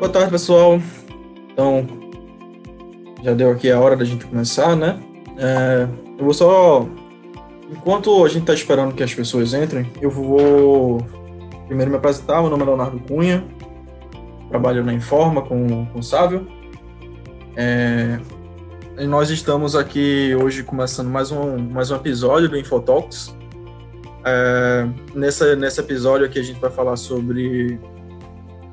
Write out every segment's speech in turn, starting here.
Boa tarde, pessoal. Então, já deu aqui a hora da gente começar, né? É, eu vou só. Enquanto a gente está esperando que as pessoas entrem, eu vou primeiro me apresentar. Meu nome é Leonardo Cunha, trabalho na Informa com, com o Sávio. É, e nós estamos aqui hoje começando mais um, mais um episódio do Infotalks. É, nessa, nesse episódio aqui a gente vai falar sobre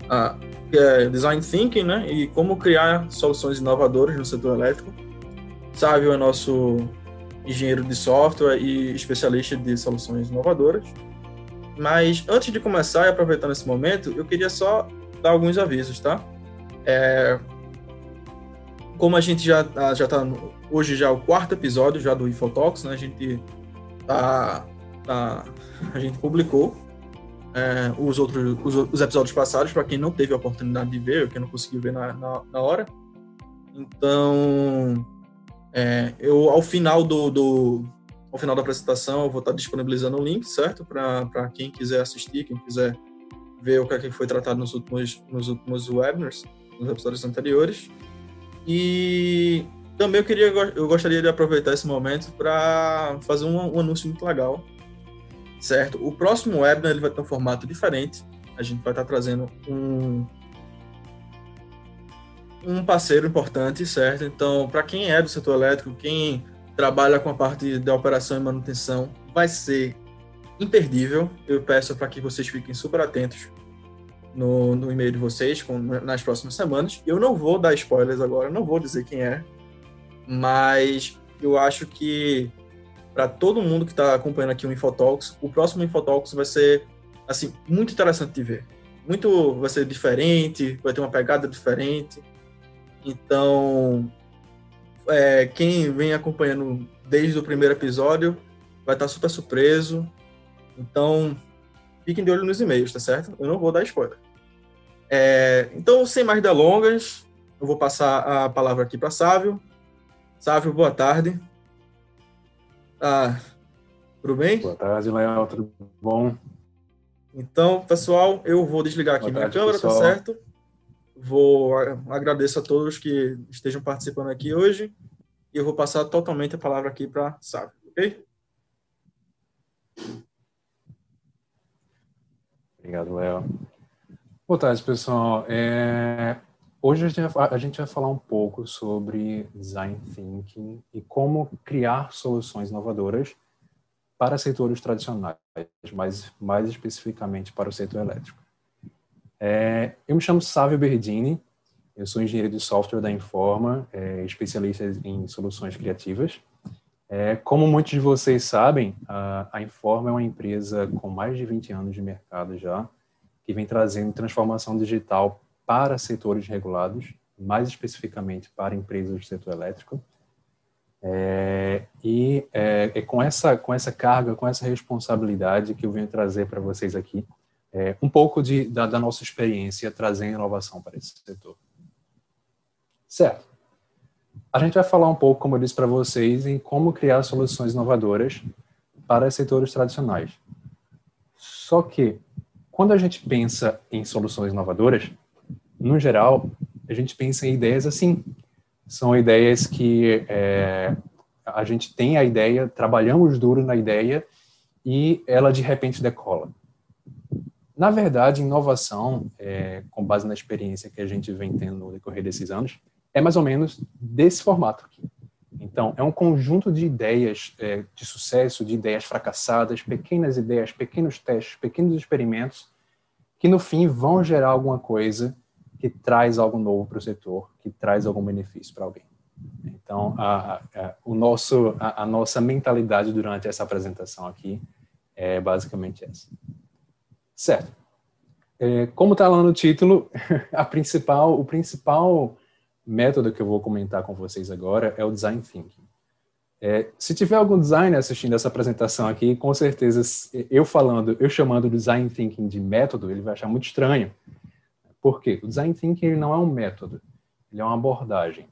a, é design thinking, né? E como criar soluções inovadoras no setor elétrico. Sávio é nosso engenheiro de software e especialista de soluções inovadoras. Mas antes de começar e aproveitando esse momento, eu queria só dar alguns avisos, tá? É, como a gente já já está hoje já é o quarto episódio já do Infotalks, né? A gente tá, tá a gente publicou é, os outros os, os episódios passados para quem não teve a oportunidade de ver, ou quem não conseguiu ver na, na, na hora. Então, é, eu ao final do, do, ao final da apresentação eu vou estar disponibilizando o link, certo, para quem quiser assistir, quem quiser ver o que, é que foi tratado nos últimos nos últimos webinars, nos episódios anteriores. E também eu queria eu gostaria de aproveitar esse momento para fazer um, um anúncio muito legal certo? O próximo webinar ele vai ter um formato diferente. A gente vai estar trazendo um um parceiro importante, certo? Então, para quem é do setor elétrico, quem trabalha com a parte da operação e manutenção, vai ser imperdível. Eu peço para que vocês fiquem super atentos no, no e-mail de vocês com, nas próximas semanas. Eu não vou dar spoilers agora, não vou dizer quem é, mas eu acho que para todo mundo que está acompanhando aqui o Infotalks. O próximo Infotalks vai ser assim muito interessante de ver. Muito vai ser diferente, vai ter uma pegada diferente. Então, é, quem vem acompanhando desde o primeiro episódio vai estar tá super surpreso. Então, fiquem de olho nos e-mails, tá certo? Eu não vou dar spoiler. É, então, sem mais delongas, eu vou passar a palavra aqui para Sávio. Sávio, boa tarde. Ah, tudo bem? Boa tarde, Léo, tudo bom? Então, pessoal, eu vou desligar aqui Boa minha tarde, câmera, tá pessoal. tá certo? Vou agradeço a todos que estejam participando aqui hoje e eu vou passar totalmente a palavra aqui para Sábio, ok? Obrigado, Léo. Boa tarde, pessoal. É, Hoje a gente, vai, falar um pouco sobre design thinking e como criar soluções inovadoras para setores tradicionais, mas mais especificamente para o setor elétrico. É, eu me chamo Sávio Berdini, eu sou engenheiro de software da Informa, é, especialista em soluções criativas. É, como muitos de vocês sabem, a, a Informa é uma empresa com mais de 20 anos de mercado já, que vem trazendo transformação digital para setores regulados, mais especificamente para empresas do setor elétrico. É, e é, é, com, essa, com essa carga, com essa responsabilidade que eu venho trazer para vocês aqui, é, um pouco de, da, da, nossa experiência trazendo inovação para esse setor. Certo. A gente vai falar um pouco, como eu disse para vocês, em como criar soluções inovadoras para setores tradicionais. Só que, quando a gente pensa em soluções inovadoras, no geral, a gente pensa em ideias assim. São ideias que é, a gente tem a ideia, trabalhamos duro na ideia e ela de repente decola. Na verdade, inovação, é, com base na experiência que a gente vem tendo no decorrer desses anos, é mais ou menos desse formato aqui. Então, é um conjunto de ideias é, de sucesso, de ideias fracassadas, pequenas ideias, pequenos testes, pequenos experimentos, que no fim vão gerar alguma coisa que traz algo novo para o setor, que traz algum benefício para alguém. Então, a, a, o nosso, a, a, nossa mentalidade durante essa apresentação aqui é basicamente essa. Certo. É, como está lá no título, a principal, o principal método que eu vou comentar com vocês agora é o design thinking. É, se tiver algum designer assistindo essa apresentação aqui, com certeza eu falando, eu chamando design thinking de método, ele vai achar muito estranho, por quê? O design thinking ele não é um método, ele é uma abordagem,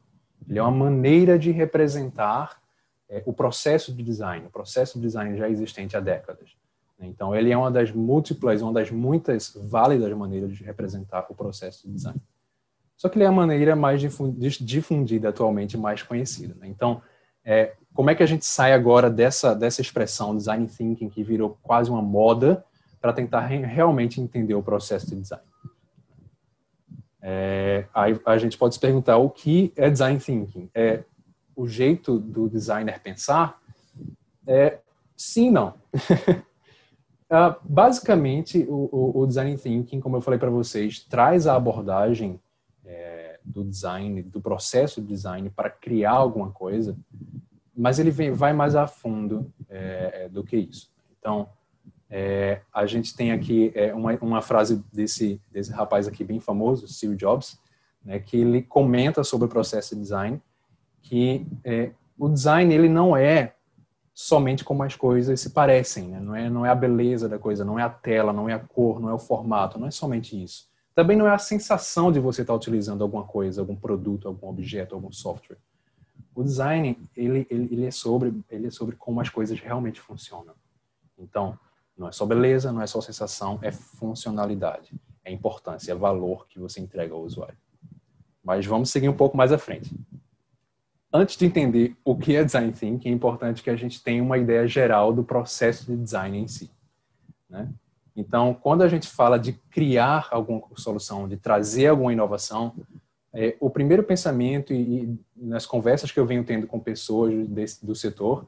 ele é uma maneira de representar é, o processo de design, o processo de design já existente há décadas. Então, ele é uma das múltiplas, uma das muitas válidas maneiras de representar o processo de design. só que ele é a maneira mais difundida atualmente, mais conhecida. Né? Então, é, como é que a gente sai agora dessa, dessa expressão design thinking que virou quase uma moda para tentar re realmente entender o processo de design? É, aí a gente pode se perguntar o que é design thinking? É o jeito do designer pensar? É, sim, não. uh, basicamente, o, o, design thinking, como eu falei para vocês, traz a abordagem é, do design, do processo de design para criar alguma coisa, mas ele vem, vai mais a fundo é, é do que isso. Então, é, a gente tem aqui é, uma, uma, frase desse, desse rapaz aqui bem famoso, Steve Jobs, né, que ele comenta sobre o processo de design, que é, o design ele não é somente como as coisas se parecem, né? não, é, não é a beleza da coisa, não é a tela, não é a cor, não é o formato, não é somente isso. Também não é a sensação de você estar utilizando alguma coisa, algum produto, algum objeto, algum software. O design, ele, ele, ele, é, sobre, ele é sobre como as coisas realmente funcionam. Então, não é só beleza, não é só sensação, é funcionalidade, é importância, é valor que você entrega ao usuário. Mas vamos seguir um pouco mais à frente. Antes de entender o que é design thinking, é importante que a gente tenha uma ideia geral do processo de design em si. Né? Então, quando a gente fala de criar alguma solução, de trazer alguma inovação, é, o primeiro pensamento e, e, nas conversas que eu venho tendo com pessoas desse, do setor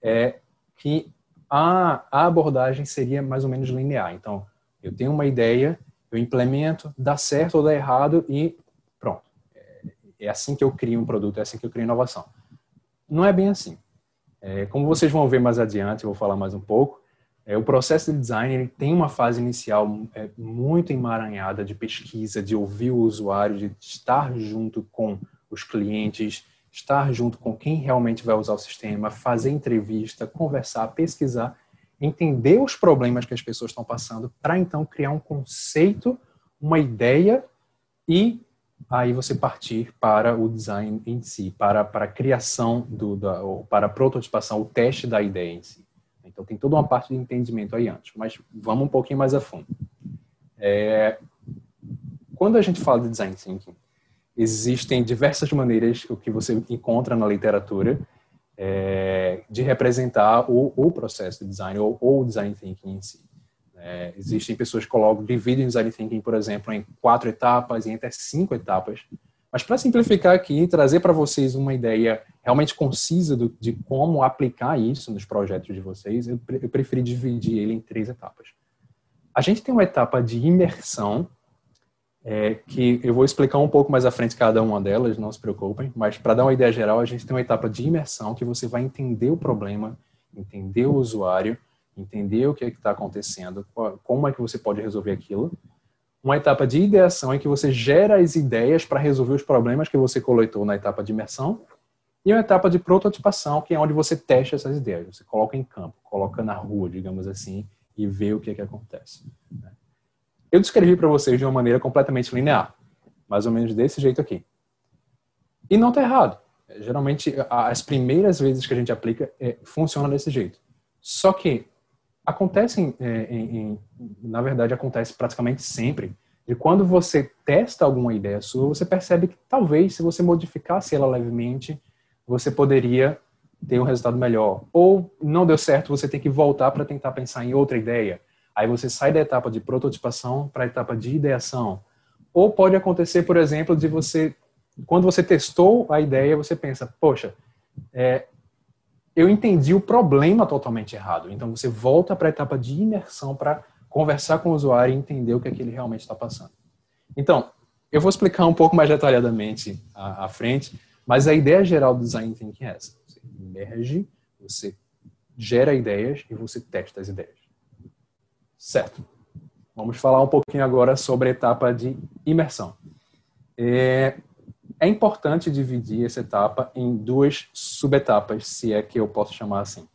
é que a, a abordagem seria mais ou menos linear. Então, eu tenho uma ideia, eu implemento, dá certo ou dá errado e pronto. É, é assim que eu crio um produto, é assim que eu crio inovação. Não é bem assim. É, como vocês vão ver mais adiante, eu vou falar mais um pouco, é, o processo de design tem uma fase inicial é, muito emaranhada de pesquisa, de ouvir o usuário, de estar junto com os clientes, estar junto com quem realmente vai usar o sistema, fazer entrevista, conversar, pesquisar, entender os problemas que as pessoas estão passando, para então criar um conceito, uma ideia e aí você partir para o design em si, para, para a criação, do, da, para a prototipação, o teste da ideia em si. Então tem toda uma parte de entendimento aí antes, mas vamos um pouquinho mais a fundo. É, quando a gente fala de design thinking, existem diversas maneiras o que você encontra na literatura é, de representar o, o, processo de design ou, ou o design thinking em si. É, existem pessoas que colocam, dividem o design thinking, por exemplo, em quatro etapas, em até cinco etapas. Mas para simplificar aqui e trazer para vocês uma ideia realmente concisa do, de como aplicar isso nos projetos de vocês, eu, eu preferi dividir ele em três etapas. A gente tem uma etapa de imersão, é, que eu vou explicar um pouco mais à frente cada uma delas, não se preocupem, mas para dar uma ideia geral, a gente tem uma etapa de imersão que você vai entender o problema, entender o usuário, entender o que é está acontecendo, como é que você pode resolver aquilo uma etapa de ideação em que você gera as ideias para resolver os problemas que você coletou na etapa de imersão, e uma etapa de prototipação, que é onde você testa essas ideias, você coloca em campo, coloca na rua, digamos assim, e vê o que, é que acontece. Né? Eu descrevi para vocês de uma maneira completamente linear, mais ou menos desse jeito aqui. E não está errado. Geralmente, as primeiras vezes que a gente aplica, é, funciona desse jeito. Só que acontecem, é, em, em, na verdade, acontece praticamente sempre, de quando você testa alguma ideia sua, você percebe que talvez, se você modificasse ela levemente, você poderia ter um resultado melhor. Ou não deu certo, você tem que voltar para tentar pensar em outra ideia. Aí você sai da etapa de prototipação para a etapa de ideação. Ou pode acontecer, por exemplo, de você, quando você testou a ideia, você pensa, poxa, é, eu entendi o problema totalmente errado. Então você volta para a etapa de imersão para conversar com o usuário e entender o que, é que ele realmente está passando. Então, eu vou explicar um pouco mais detalhadamente à, à, frente, mas a ideia geral do design thinking é essa. Você emerge, você gera ideias e você testa as ideias. Certo. Vamos falar um pouquinho agora sobre a etapa de imersão. É, é importante dividir essa etapa em duas subetapas, se é que eu posso chamar assim.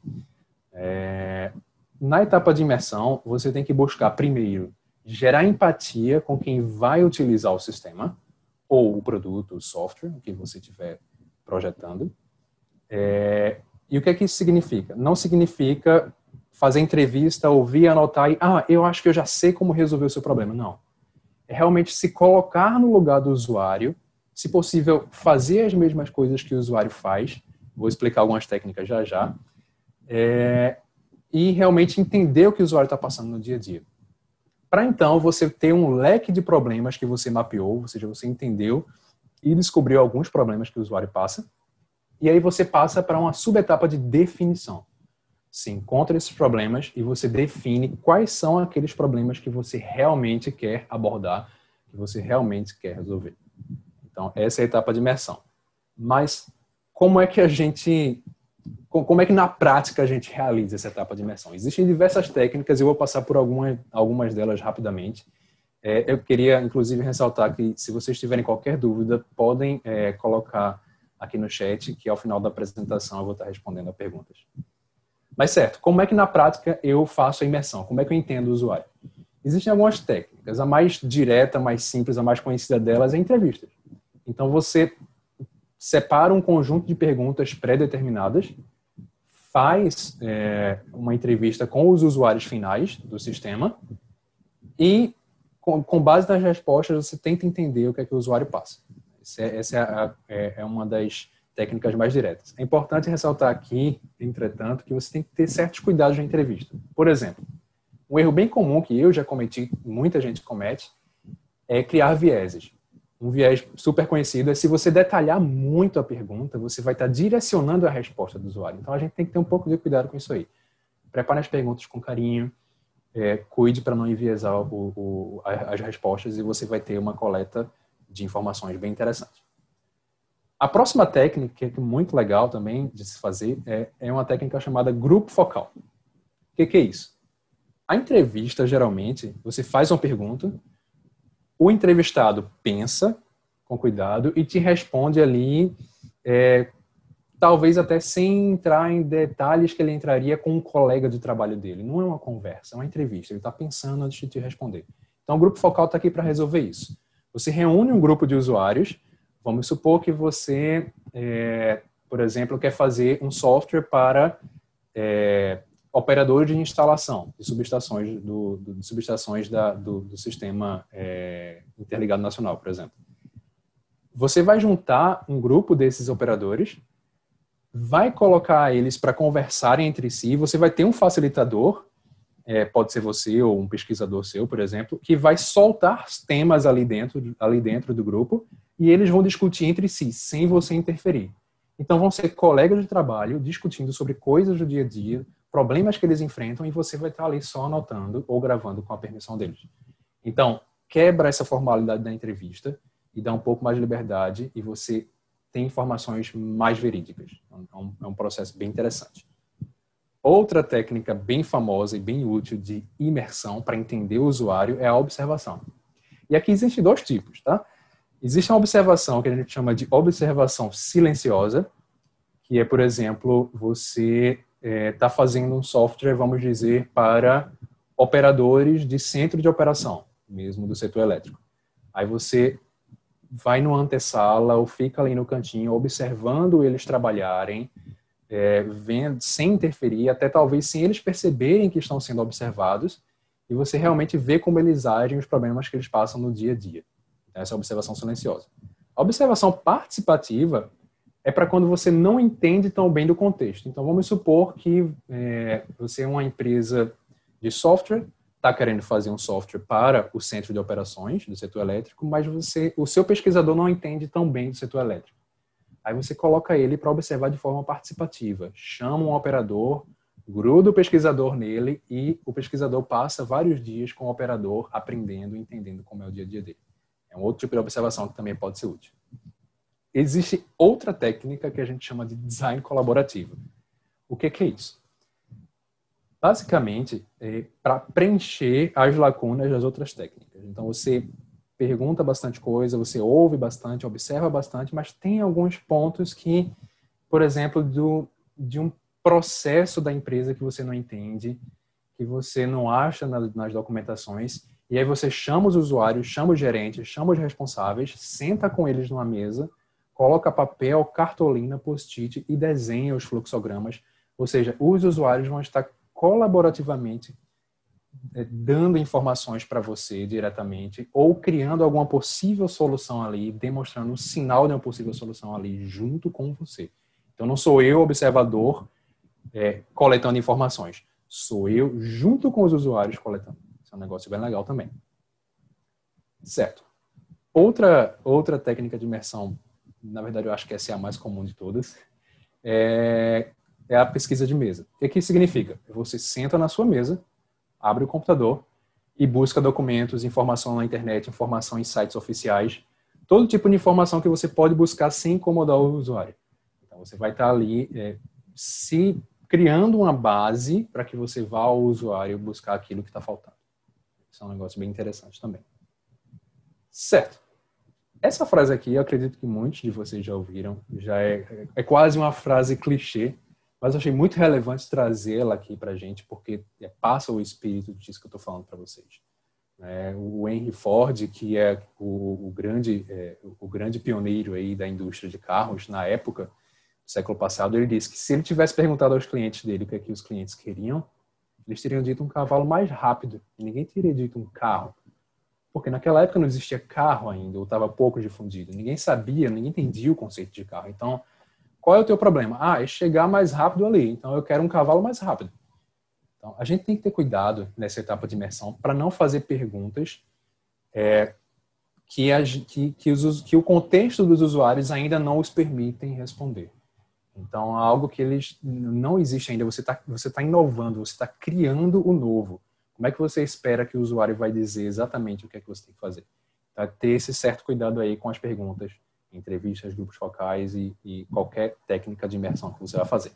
É, na etapa de imersão, você tem que buscar primeiro gerar empatia com quem vai utilizar o sistema ou o produto, o software que você estiver projetando. É, e o que é que isso significa? Não significa fazer entrevista, ouvir, anotar e, ah, eu acho que eu já sei como resolver o seu problema. Não. é realmente se colocar no lugar do usuário, se possível, fazer as mesmas coisas que o usuário faz. Vou explicar algumas técnicas já já. É, e realmente entender o que o usuário está passando no dia a dia. Para então você ter um leque de problemas que você mapeou, ou seja, você entendeu e descobriu alguns problemas que o usuário passa, e aí você passa para uma subetapa de definição. Você encontra esses problemas e você define quais são aqueles problemas que você realmente quer abordar, que você realmente quer resolver. Então, essa é a etapa de imersão. Mas como é que a gente como é que na prática a gente realiza essa etapa de imersão? Existem diversas técnicas, eu vou passar por algumas, algumas delas rapidamente. É, eu queria, inclusive, ressaltar que, se vocês tiverem qualquer dúvida, podem é, colocar aqui no chat, que ao final da apresentação eu vou estar respondendo a perguntas. Mas, certo, como é que na prática eu faço a imersão? Como é que eu entendo o usuário? Existem algumas técnicas. A mais direta, a mais simples, a mais conhecida delas é entrevistas. Então, você separa um conjunto de perguntas pré-determinadas faz é, uma entrevista com os usuários finais do sistema e, com, com, base nas respostas, você tenta entender o que é que o usuário passa. Essa, é, essa é, a, é, é uma das técnicas mais diretas. É importante ressaltar aqui, entretanto, que você tem que ter certos cuidados na entrevista. Por exemplo, um erro bem comum que eu já cometi, muita gente comete, é criar vieses um viés super conhecido é se você detalhar muito a pergunta, você vai estar direcionando a resposta do usuário. Então a gente tem que ter um pouco de cuidado com isso aí. Prepare as perguntas com carinho, é, cuide para não enviesar o, o, as respostas e você vai ter uma coleta de informações bem interessante. A próxima técnica, que é muito legal também de se fazer, é, é uma técnica chamada grupo focal. O que, que é isso? A entrevista, geralmente, você faz uma pergunta, o entrevistado pensa com cuidado e te responde ali, é, talvez até sem entrar em detalhes que ele entraria com um colega de trabalho dele. Não é uma conversa, é uma entrevista. Ele está pensando antes de te responder. Então, o grupo focal está aqui para resolver isso. Você reúne um grupo de usuários. Vamos supor que você, é, por exemplo, quer fazer um software para é, operador de instalação de subestações do, do subestações da, do, do, sistema é, interligado nacional, por exemplo. Você vai juntar um grupo desses operadores, vai colocar eles para conversarem entre si. Você vai ter um facilitador, é, pode ser você ou um pesquisador seu, por exemplo, que vai soltar temas ali dentro, ali dentro do grupo e eles vão discutir entre si, sem você interferir. Então vão ser colegas de trabalho discutindo sobre coisas do dia a dia, problemas que eles enfrentam e você vai estar ali só anotando ou gravando com a permissão deles. Então, quebra essa formalidade da entrevista e dá um pouco mais de liberdade e você tem informações mais verídicas. Um, é um processo bem interessante. Outra técnica bem famosa e bem útil de imersão para entender o usuário é a observação. E aqui existem dois tipos, tá? Existe uma observação que a gente chama de observação silenciosa, que é, por exemplo, você está é, tá fazendo um software, vamos dizer, para operadores de centro de operação, mesmo do setor elétrico. Aí você vai no antessala ou fica ali no cantinho observando eles trabalharem, é, vendo, sem interferir, até talvez sem eles perceberem que estão sendo observados, e você realmente vê como eles agem, os problemas que eles passam no dia a dia. Essa é a observação silenciosa. A observação participativa é para quando você não entende tão bem do contexto. Então, vamos supor que é, você é uma empresa de software, está querendo fazer um software para o centro de operações do setor elétrico, mas você, o seu pesquisador não entende tão bem do setor elétrico. Aí você coloca ele para observar de forma participativa. Chama um operador, gruda o pesquisador nele e o pesquisador passa vários dias com o operador aprendendo, entendendo como é o dia a dia dele. Um outro tipo de observação que também pode ser útil existe outra técnica que a gente chama de design colaborativo. O que, é isso? Basicamente, é para preencher as lacunas das outras técnicas. Então, você pergunta bastante coisa, você ouve bastante, observa bastante, mas tem alguns pontos que, por exemplo, do, de um processo da empresa que você não entende, que você não acha nas documentações, e aí você chama os usuários, chama os gerentes, chama os responsáveis, senta com eles numa mesa coloca papel, cartolina, post-it e desenha os fluxogramas. Ou seja, os usuários vão estar colaborativamente é, dando informações para você diretamente ou criando alguma possível solução ali, demonstrando um sinal de uma possível solução ali junto com você. Então não sou eu observador é, coletando informações, sou eu junto com os usuários coletando. Isso é um negócio bem legal também. Certo. Outra outra técnica de imersão, na verdade eu acho que essa é a mais comum de todas, é, é a pesquisa de mesa. O que, que significa? Você senta na sua mesa, abre o computador e busca documentos, informação na internet, informação em sites oficiais, todo tipo de informação que você pode buscar sem incomodar o usuário. Então você vai estar ali é, se criando uma base para que você vá ao usuário buscar aquilo que está faltando. Isso é um negócio bem interessante também. Certo. Essa frase aqui, eu acredito que muitos de vocês já ouviram, já é, é quase uma frase clichê, mas eu achei muito relevante trazê-la aqui para gente, porque é, passa o espírito disso que eu estou falando para vocês. É, o Henry Ford, que é o, o grande, é, o grande pioneiro aí da indústria de carros na época, do século passado, ele disse que se ele tivesse perguntado aos clientes dele o que, é que os clientes queriam, eles teriam dito um cavalo mais rápido. Ninguém teria dito um carro. Porque naquela época não existia carro ainda, ou estava pouco difundido. Ninguém sabia, ninguém entendia o conceito de carro. Então, qual é o teu problema? Ah, é chegar mais rápido ali. Então eu quero um cavalo mais rápido. Então a gente tem que ter cuidado nessa etapa de imersão para não fazer perguntas é, que, a, que, que, os, que o contexto dos usuários ainda não os permitem responder. Então, algo que eles não existe ainda, você está você tá inovando, você está criando o novo. Como é que você espera que o usuário vai dizer exatamente o que é que você tem que fazer? Tá? Ter esse certo cuidado aí com as perguntas entrevistas, grupos focais e, e qualquer técnica de imersão que você vai fazer.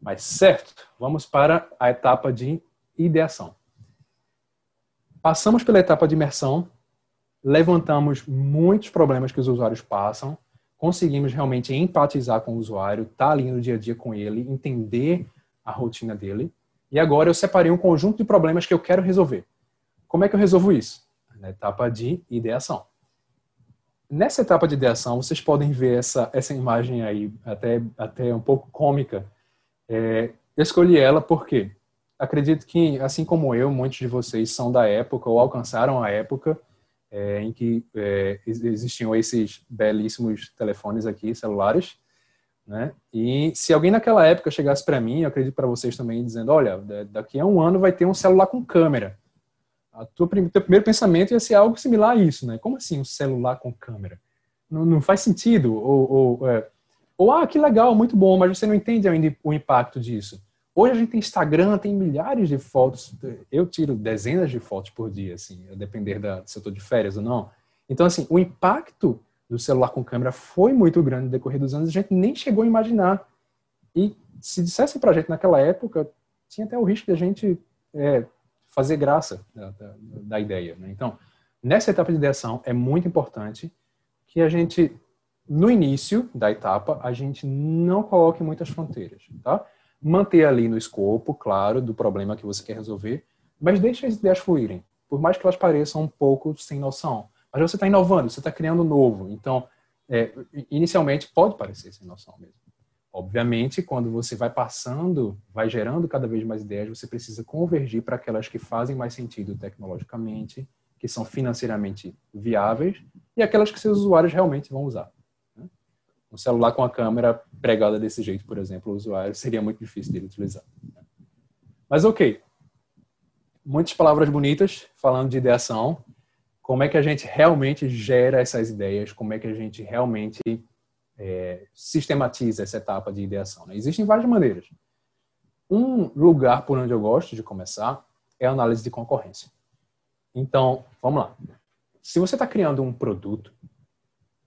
Mas certo, vamos para a etapa de ideação. Passamos pela etapa de imersão, levantamos muitos problemas que os usuários passam, conseguimos realmente empatizar com o usuário, estar tá ali no dia a dia com ele, entender a rotina dele. E agora eu separei um conjunto de problemas que eu quero resolver. Como é que eu resolvo isso? Na etapa de ideação. Nessa etapa de ideação, vocês podem ver essa, essa imagem aí, até, até um pouco cômica. É, eu escolhi ela porque acredito que, assim como eu, muitos de vocês são da época ou alcançaram a época é, em que é, existiam esses belíssimos telefones aqui, celulares, né? E se alguém naquela época chegasse para mim, eu acredito para vocês também, dizendo, olha, daqui a um ano vai ter um celular com câmera a tua, teu primeiro pensamento ia ser algo similar a isso, né? Como assim um celular com câmera? Não, não faz sentido. Ou, ou, é, ou, ah, que legal, muito bom, mas você não entende ainda o impacto disso. Hoje a gente tem Instagram, tem milhares de fotos. Eu tiro dezenas de fotos por dia, assim, a depender da, se eu estou de férias ou não. Então, assim, o impacto do celular com câmera foi muito grande no decorrer dos anos, a gente nem chegou a imaginar. E se dissessem para a gente naquela época, tinha até o risco de a gente é, fazer graça da, da, da ideia. Né? Então, nessa etapa de ideação, é muito importante que a gente, no início da etapa, a gente não coloque muitas fronteiras, tá? Manter ali no escopo, claro, do problema que você quer resolver, mas deixe as ideias fluírem, por mais que elas pareçam um pouco sem noção. Mas você está inovando, você está criando novo. Então, é, inicialmente pode parecer sem noção mesmo. Obviamente, quando você vai passando, vai gerando cada vez mais ideias, você precisa convergir para aquelas que fazem mais sentido tecnologicamente, que são financeiramente viáveis e aquelas que seus usuários realmente vão usar. Um celular com a câmera pregada desse jeito, por exemplo, o usuário seria muito difícil de utilizar. Mas ok, muitas palavras bonitas falando de ideação. Como é que a gente realmente gera essas ideias? Como é que a gente realmente é, sistematiza essa etapa de ideação. Né? Existem várias maneiras. Um lugar por onde eu gosto de começar é a análise de concorrência. Então, vamos lá. Se você está criando um produto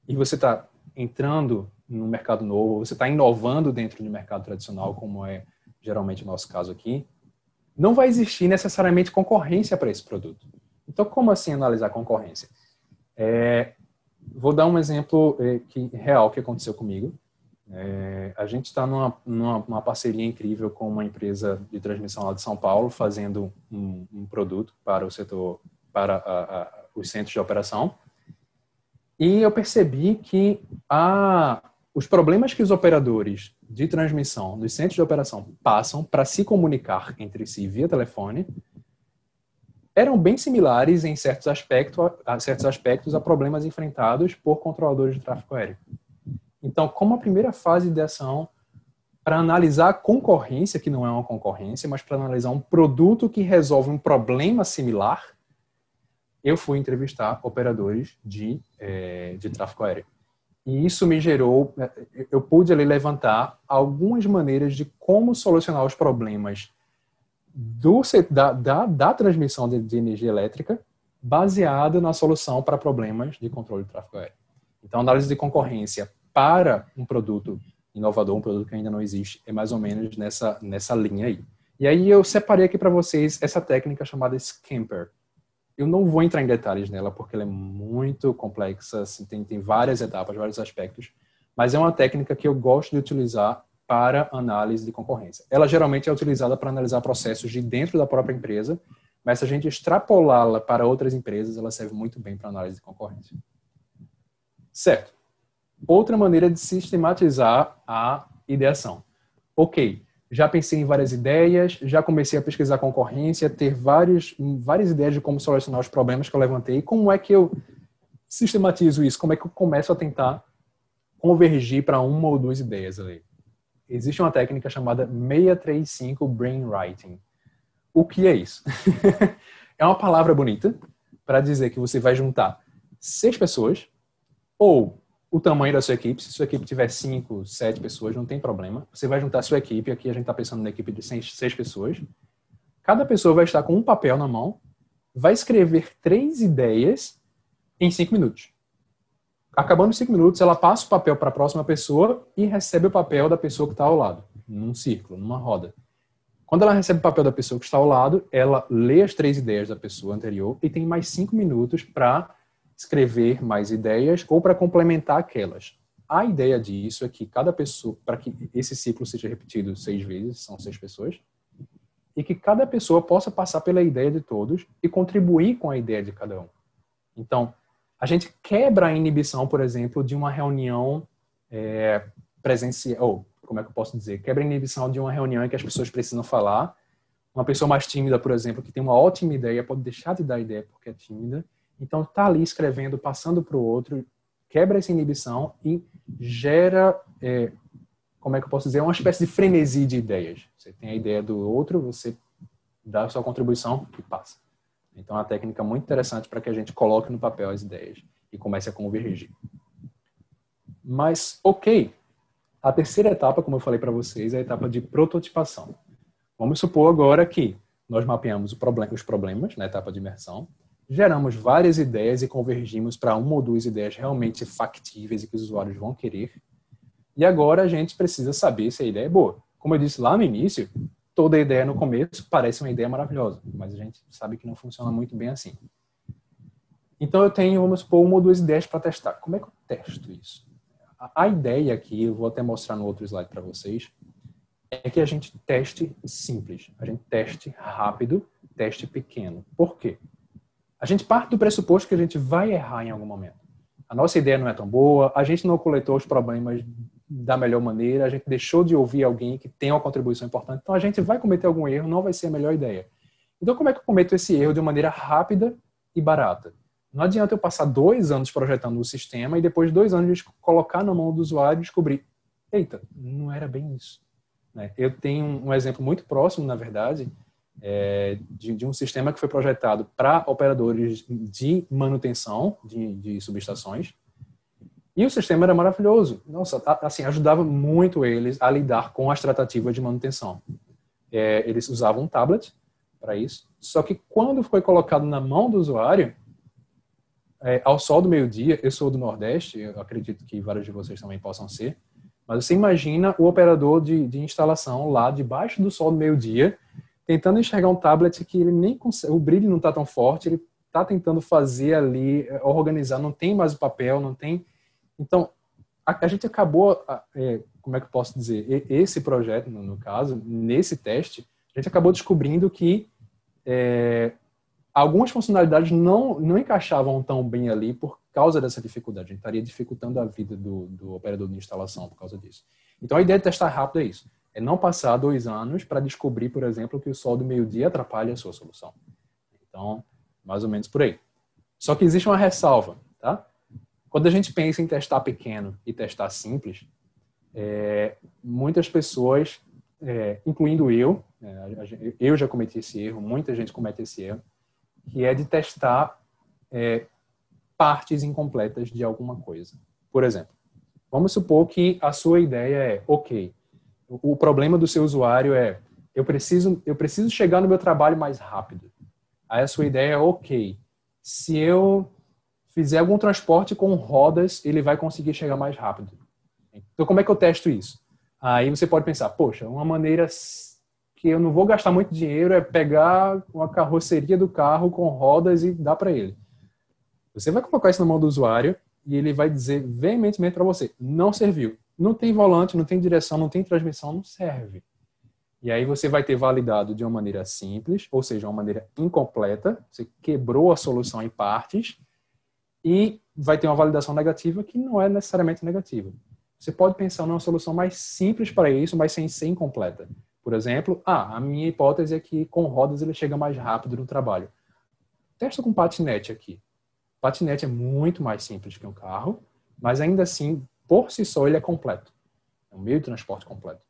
e você está entrando no mercado novo, você está inovando dentro do mercado tradicional, como é geralmente o nosso caso aqui, não vai existir necessariamente concorrência para esse produto. Então, como assim analisar concorrência? É, vou dar um exemplo é, que, real que aconteceu comigo. É, a gente está numa, numa, numa, parceria incrível com uma empresa de transmissão lá de São Paulo, fazendo um, um produto para o setor, para a, a, os centros de operação. E eu percebi que a, os problemas que os operadores de transmissão dos centros de operação passam para se comunicar entre si via telefone eram bem similares em certos aspectos, a, certos aspectos a problemas enfrentados por controladores de tráfego aéreo. Então, como a primeira fase de ação para analisar a concorrência, que não é uma concorrência, mas para analisar um produto que resolve um problema similar, eu fui entrevistar operadores de, é, de tráfego aéreo. E isso me gerou, é, eu pude ali levantar algumas maneiras de como solucionar os problemas do, da, da, da transmissão de, de, energia elétrica baseado na solução para problemas de controle de tráfego aéreo. Então, análise de concorrência para um produto inovador, um produto que ainda não existe, é mais ou menos nessa, nessa linha aí. E aí eu separei aqui para vocês essa técnica chamada Scamper. Eu não vou entrar em detalhes nela porque ela é muito complexa, assim, tem, tem várias etapas, vários aspectos, mas é uma técnica que eu gosto de utilizar para análise de concorrência. Ela geralmente é utilizada para analisar processos de dentro da própria empresa, mas se a gente extrapolá-la para outras empresas, ela serve muito bem para análise de concorrência. Certo. Outra maneira de sistematizar a ideação. Ok, já pensei em várias ideias, já comecei a pesquisar concorrência, ter vários, várias ideias de como solucionar os problemas que eu levantei. Como é que eu sistematizo isso? Como é que eu começo a tentar convergir para uma ou duas ideias ali? existe uma técnica chamada 635 Brainwriting. O que é isso? é uma palavra bonita para dizer que você vai juntar seis pessoas ou o tamanho da sua equipe. Se sua equipe tiver cinco, sete pessoas, não tem problema. Você vai juntar a sua equipe. Aqui a gente está pensando na equipe de seis, seis pessoas. Cada pessoa vai estar com um papel na mão, vai escrever três ideias em cinco minutos. Acabando os cinco minutos, ela passa o papel para a próxima pessoa e recebe o papel da pessoa que está ao lado, num círculo, numa roda. Quando ela recebe o papel da pessoa que está ao lado, ela lê as três ideias da pessoa anterior e tem mais cinco minutos para escrever mais ideias ou para complementar aquelas. A ideia disso é que cada pessoa, para que esse ciclo seja repetido seis vezes, são seis pessoas, e que cada pessoa possa passar pela ideia de todos e contribuir com a ideia de cada um. Então, a gente quebra a inibição, por exemplo, de uma reunião é, presencial, ou como é que eu posso dizer? Quebra a inibição de uma reunião em que as pessoas precisam falar. Uma pessoa mais tímida, por exemplo, que tem uma ótima ideia, pode deixar de dar ideia porque é tímida. Então, tá ali escrevendo, passando para o outro, quebra essa inibição e gera, é, como é que eu posso dizer, uma espécie de frenesi de ideias. Você tem a ideia do outro, você dá a sua contribuição e passa. Então, é uma técnica muito interessante para que a gente coloque no papel as ideias e comece a convergir. Mas, ok, a terceira etapa, como eu falei para vocês, é a etapa de prototipação. Vamos supor agora que nós mapeamos os problemas na etapa de imersão, geramos várias ideias e convergimos para uma ou duas ideias realmente factíveis e que os usuários vão querer. E agora a gente precisa saber se a ideia é boa. Como eu disse lá no início, toda ideia no começo parece uma ideia maravilhosa, mas a gente sabe que não funciona muito bem assim. Então eu tenho, vamos supor, uma ou duas ideias para testar. Como é que eu testo isso? A, ideia aqui, eu vou até mostrar no outro slide para vocês, é que a gente teste simples, a gente teste rápido, teste pequeno. Por quê? A gente parte do pressuposto que a gente vai errar em algum momento. A nossa ideia não é tão boa, a gente não coletou os problemas da melhor maneira, a gente deixou de ouvir alguém que tem uma contribuição importante, então a gente vai cometer algum erro, não vai ser a melhor ideia. Então, como é que eu cometo esse erro de maneira rápida e barata? Não adianta eu passar dois anos projetando o sistema e depois de dois anos colocar na mão do usuário e descobrir, eita, não era bem isso. Né? Eu tenho um exemplo muito próximo, na verdade, é, de, de, um sistema que foi projetado para operadores de manutenção de, de subestações, e o sistema era maravilhoso. Nossa, assim, ajudava muito eles a lidar com as tratativas de manutenção. É, eles usavam um tablet para isso. Só que quando foi colocado na mão do usuário, é, ao sol do meio-dia, eu sou do Nordeste, eu acredito que vários de vocês também possam ser, mas você imagina o operador de, de instalação lá debaixo do sol do meio-dia, tentando enxergar um tablet que ele nem consegue, o brilho não está tão forte, ele está tentando fazer ali, é, organizar, não tem mais o papel, não tem então, a, a gente acabou, é, como é que eu posso dizer, esse projeto, no, no, caso, nesse teste, a gente acabou descobrindo que é, algumas funcionalidades não, não encaixavam tão bem ali por causa dessa dificuldade. A gente estaria dificultando a vida do, do operador de instalação por causa disso. Então, a ideia de testar rápido é isso. É não passar dois anos para descobrir, por exemplo, que o sol do meio-dia atrapalha a sua solução. Então, mais ou menos por aí. Só que existe uma ressalva, tá? Quando a gente pensa em testar pequeno e testar simples, é, muitas pessoas, é, incluindo eu, é, eu já cometi esse erro, muita gente comete esse erro, que é de testar é, partes incompletas de alguma coisa. Por exemplo, vamos supor que a sua ideia é, ok, o problema do seu usuário é, eu preciso, eu preciso chegar no meu trabalho mais rápido. Aí a sua ideia é, ok, se eu fizer algum transporte com rodas, ele vai conseguir chegar mais rápido. Então, como é que eu testo isso? Aí você pode pensar, poxa, uma maneira que eu não vou gastar muito dinheiro é pegar uma carroceria do carro com rodas e dar para ele. Você vai colocar isso na mão do usuário e ele vai dizer veementemente para você: não serviu. Não tem volante, não tem direção, não tem transmissão, não serve. E aí você vai ter validado de uma maneira simples, ou seja, uma maneira incompleta. Você quebrou a solução em partes e vai ter uma validação negativa que não é necessariamente negativa. Você pode pensar numa solução mais simples para isso, mas sem ser incompleta. Por exemplo, ah, a minha hipótese é que com rodas ele chega mais rápido no trabalho. Testa com patinete aqui. Patinete é muito mais simples que um carro, mas ainda assim, por si só, ele é completo. É um meio de transporte completo.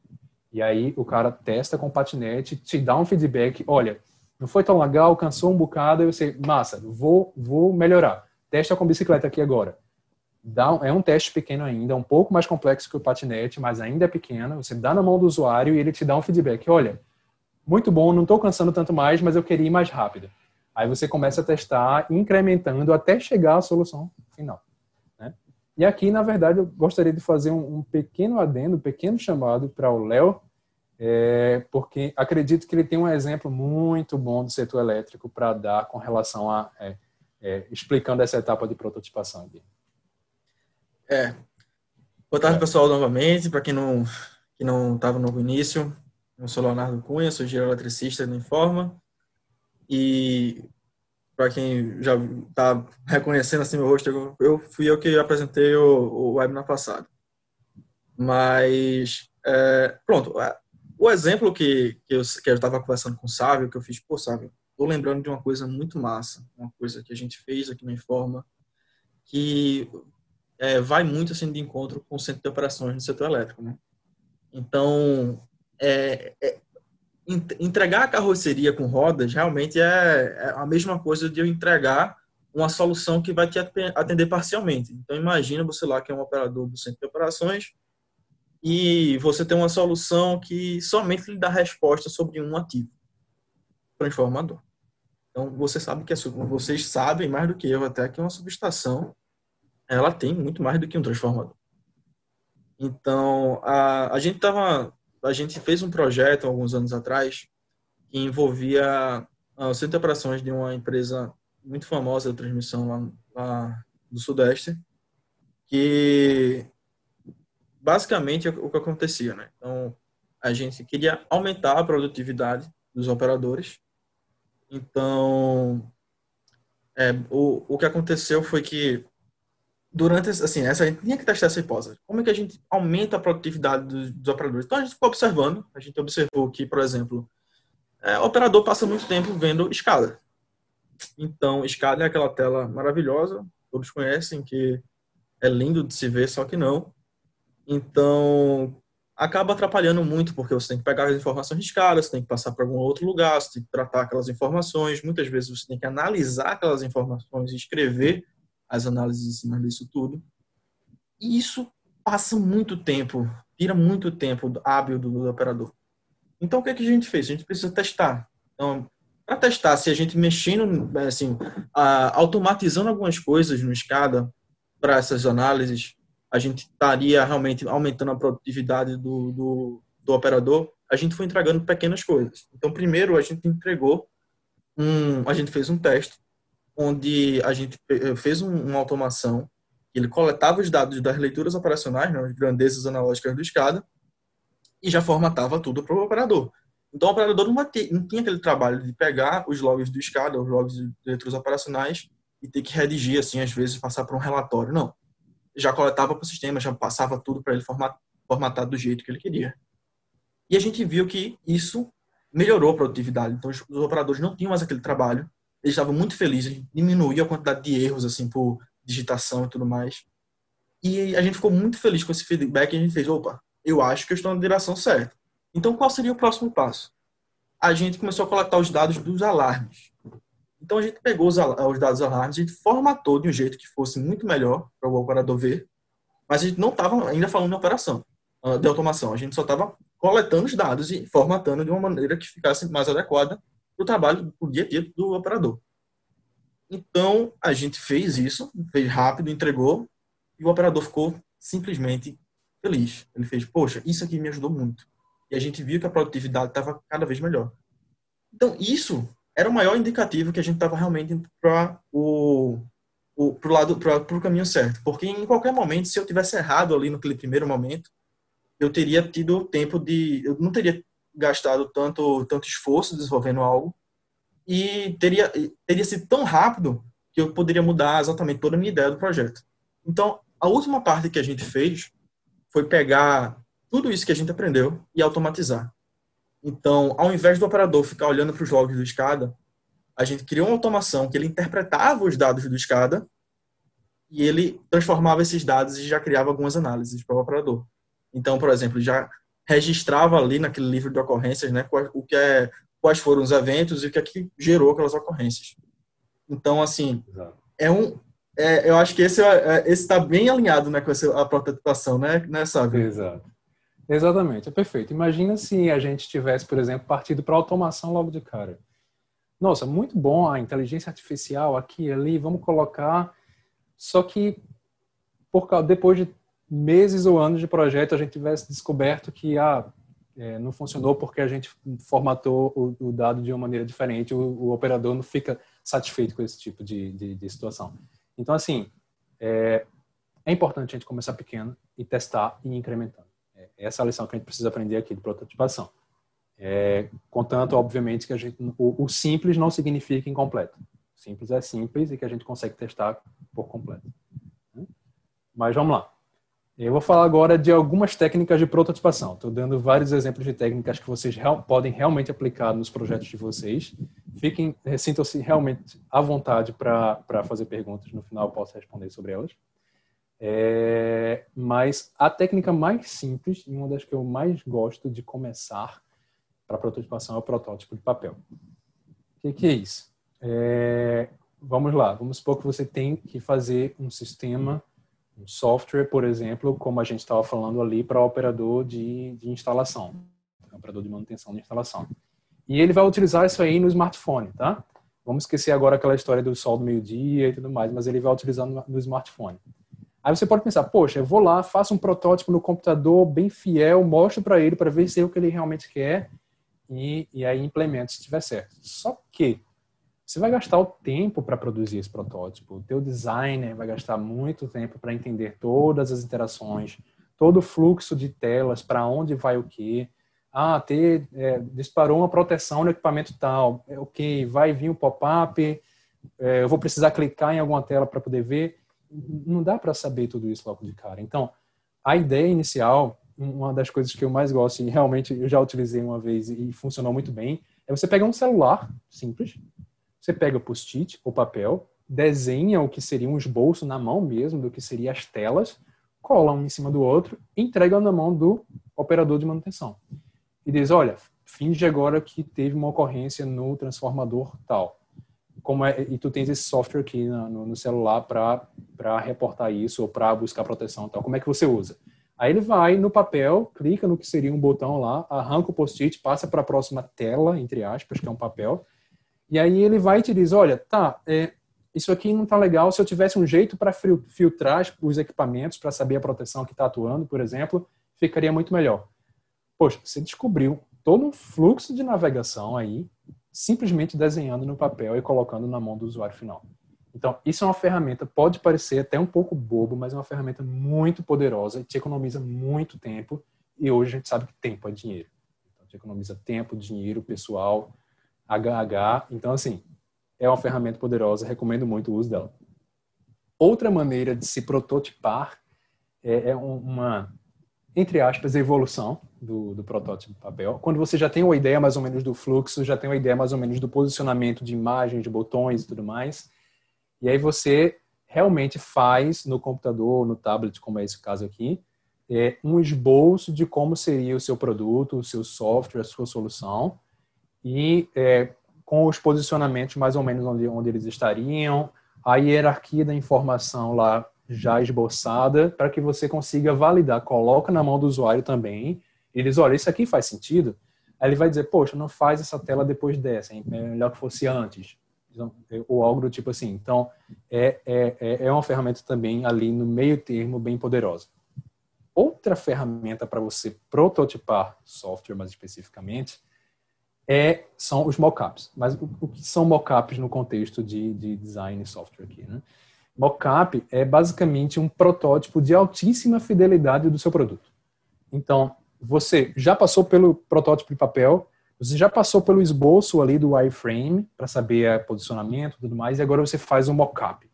E aí o cara testa com patinete, te dá um feedback, olha, não foi tão legal, cansou um bocado, e você, massa, vou, vou melhorar. Testa com bicicleta aqui agora. Dá, é um teste pequeno ainda, um pouco mais complexo que o patinete, mas ainda é pequeno. Você dá na mão do usuário e ele te dá um feedback. Olha, muito bom, não estou cansando tanto mais, mas eu queria ir mais rápido. Aí você começa a testar, incrementando até chegar à solução final. E aqui, na verdade, eu gostaria de fazer um, um pequeno adendo, um pequeno chamado para o Léo, é, porque acredito que ele tem um exemplo muito bom do setor elétrico para dar com relação a é, é, explicando essa etapa de prototipação aqui. É. Boa tarde, pessoal, novamente. Para quem não que não estava no início, eu sou Leonardo Cunha, sou engenheiro eletricista da Informa. E para quem já está reconhecendo assim meu rosto, eu fui eu que apresentei o, o webinar passado. Mas, é, pronto, é, o exemplo que, que eu estava conversando com o Sávio, que eu fiz, pô, Sávio, tô lembrando de uma coisa muito massa, uma coisa que a gente fez aqui na Informa, que é, vai muito assim de encontro com o centro de operações no setor elétrico, né? Então, é, é, entregar a carroceria com rodas realmente é, é, a mesma coisa de eu entregar uma solução que vai te atender parcialmente. Então, imagina você lá que é um operador do centro de operações e você tem uma solução que somente lhe dá resposta sobre um ativo, transformador. Então, você sabe que é, vocês sabem mais do que eu até que uma subestação ela tem muito mais do que um transformador. Então, a, a gente tava, a gente fez um projeto alguns anos atrás que envolvia o centro de operações de uma empresa muito famosa de transmissão lá, lá do Sudeste, que basicamente é o que acontecia, né? Então, a gente queria aumentar a produtividade dos operadores. Então, é, o, o que aconteceu foi que durante, assim, essa, a gente tinha que testar essa hipótese. Como é que a gente aumenta a produtividade dos, dos operadores? Então, a gente ficou observando, a gente observou que, por exemplo, é, o operador passa muito tempo vendo escada. Então, escada é aquela tela maravilhosa, todos conhecem, que é lindo de se ver, só que não. Então, acaba atrapalhando muito, porque você tem que pegar as informações de escada, você tem que passar para algum outro lugar, você tem que tratar aquelas informações, muitas vezes você tem que analisar aquelas informações e escrever as análises em cima disso tudo. E isso passa muito tempo, tira muito tempo hábil do, do operador. Então, o que, é que a gente fez? A gente precisa testar. Então, para testar se a gente mexendo, assim, automatizando algumas coisas no escada para essas análises, a gente estaria realmente aumentando a produtividade do, do, do, operador, a gente foi entregando pequenas coisas. Então, primeiro, a gente entregou um, a gente fez um teste onde a gente eh, fez uma automação, ele coletava os dados das leituras operacionais, né, as grandezas analógicas do SCADA, e já formatava tudo para o operador. Então, o operador não, não, tinha aquele trabalho de pegar os logs do SCADA, os logs de leituras operacionais, e ter que redigir, assim, às vezes, passar para um relatório. Não. Já coletava para o sistema, já passava tudo para ele formatar do jeito que ele queria. E a gente viu que isso melhorou a produtividade. Então, os operadores não tinham mais aquele trabalho eles estavam muito felizes, diminuiu a quantidade de erros, assim, por digitação e tudo mais. E a gente ficou muito feliz com esse feedback e a gente fez, opa, eu acho que eu estou na direção certa. Então, qual seria o próximo passo? A gente começou a coletar os dados dos alarmes. Então, a gente pegou os, os dados dos alarmes, a gente formatou de um jeito que fosse muito melhor para o operador ver, mas a gente não estava ainda falando de operação, ah, de automação. A gente só estava coletando os dados e formatando de uma maneira que ficasse mais adequada o trabalho, para o dia a dia do operador. Então, a gente fez isso, fez rápido, entregou, e o operador ficou simplesmente feliz. Ele fez, poxa, isso aqui me ajudou muito. E a gente viu que a produtividade estava cada vez melhor. Então, isso era o maior indicativo que a gente estava realmente para o, o pro lado para o caminho certo. Porque em qualquer momento, se eu tivesse errado ali naquele primeiro momento, eu teria tido tempo de. Eu não teria gastado tanto, tanto esforço desenvolvendo algo e teria, teria sido tão rápido que eu poderia mudar exatamente toda a minha ideia do projeto. Então, a última parte que a gente fez foi pegar tudo isso que a gente aprendeu e automatizar. Então, ao invés do operador ficar olhando para os logs do SCADA, a gente criou uma automação que ele interpretava os dados do SCADA e ele transformava esses dados e já criava algumas análises para o operador. Então, por exemplo, já registrava ali naquele livro de ocorrências, né, o que é, quais foram os eventos e o que é que gerou aquelas ocorrências. Então, assim, Exato. é um, é, eu acho que esse é, é está bem alinhado né, com essa, a prototipação, né, né sabe? Exato. Exatamente, é perfeito. Imagina se a gente tivesse, por exemplo, partido para automação logo de cara. Nossa, muito bom a inteligência artificial aqui e ali, vamos colocar. Só que por, depois de meses ou anos de projeto, a gente tivesse descoberto que ah, é, não funcionou porque a gente formatou o, o dado de uma maneira diferente, o, o, operador não fica satisfeito com esse tipo de, de, de situação. Então, assim, é, é, importante a gente começar pequeno e testar e incrementando. É, essa é a lição que a gente precisa aprender aqui de prototipação. É, contanto, obviamente, que a gente, o, o, simples não significa incompleto. Simples é simples e que a gente consegue testar por completo. Mas vamos lá. Eu vou falar agora de algumas técnicas de prototipação. Estou dando vários exemplos de técnicas que vocês real, podem realmente aplicar nos projetos de vocês. Fiquem, eh, sintam-se realmente à vontade para fazer perguntas. No final eu posso responder sobre elas. É, mas a técnica mais simples e uma das que eu mais gosto de começar para prototipação é o protótipo de papel. O que, que é isso? É, vamos lá. Vamos supor que você tem que fazer um sistema um software, por exemplo, como a gente estava falando ali, para operador de, de instalação, operador de manutenção de instalação. E ele vai utilizar isso aí no smartphone, tá? Vamos esquecer agora aquela história do sol do meio-dia e tudo mais, mas ele vai utilizar no, no smartphone. Aí você pode pensar, poxa, eu vou lá, faço um protótipo no computador bem fiel, mostro para ele para ver se é o que ele realmente quer e, e aí implemento se estiver certo. Só que você vai gastar o tempo para produzir esse protótipo. O teu designer vai gastar muito tempo para entender todas as interações, todo o fluxo de telas, para onde vai o quê. Ah, ter, é, disparou uma proteção no equipamento tal. É, ok, vai vir um pop-up, é, eu vou precisar clicar em alguma tela para poder ver. Não dá para saber tudo isso logo de cara. Então, a ideia inicial, uma das coisas que eu mais gosto, e realmente eu já utilizei uma vez e funcionou muito bem, é você pegar um celular simples, você pega o post-it, o papel, desenha o que seriam os bolsos na mão mesmo, do que seriam as telas, cola um em cima do outro, entrega na mão do operador de manutenção. E diz, olha, finge agora que teve uma ocorrência no transformador tal. Como é, e tu tens esse software aqui no, no celular para reportar isso ou para buscar proteção tal. Como é que você usa? Aí ele vai no papel, clica no que seria um botão lá, arranca o post-it, passa para a próxima tela, entre aspas, que é um papel, e aí ele vai e te diz, olha, tá, é, isso aqui não tá legal. Se eu tivesse um jeito para filtrar os equipamentos para saber a proteção que está atuando, por exemplo, ficaria muito melhor. Poxa, você descobriu todo um fluxo de navegação aí, simplesmente desenhando no papel e colocando na mão do usuário final. Então, isso é uma ferramenta, pode parecer até um pouco bobo, mas é uma ferramenta muito poderosa te economiza muito tempo. E hoje a gente sabe que tempo é dinheiro. Então, te economiza tempo, dinheiro, pessoal, HH. Então, assim, é uma ferramenta poderosa, recomendo muito o uso dela. Outra maneira de se prototipar é, é uma, entre aspas, evolução do, do protótipo papel. Quando você já tem uma ideia mais ou menos do fluxo, já tem uma ideia mais ou menos do posicionamento de imagens, de botões e tudo mais, e aí você realmente faz no computador, no tablet, como é esse caso aqui, é, um esboço de como seria o seu produto, o seu software, a sua solução, e é, com os posicionamentos mais ou menos onde, onde eles estariam, a hierarquia da informação lá já esboçada, para que você consiga validar, coloca na mão do usuário também, e diz, olha, isso aqui faz sentido? Aí ele vai dizer, poxa, não faz essa tela depois dessa, é melhor que fosse antes. Então, ou algo do tipo assim. Então, é, é, é, é uma ferramenta também ali no meio termo bem poderosa. Outra ferramenta para você prototipar software mais especificamente é, são os mockups. Mas o, o que são mockups no contexto de, de design software aqui? Né? Mockup é basicamente um protótipo de altíssima fidelidade do seu produto. Então, você já passou pelo protótipo de papel, você já passou pelo esboço ali do wireframe para saber posicionamento e tudo mais, e agora você faz um mockup.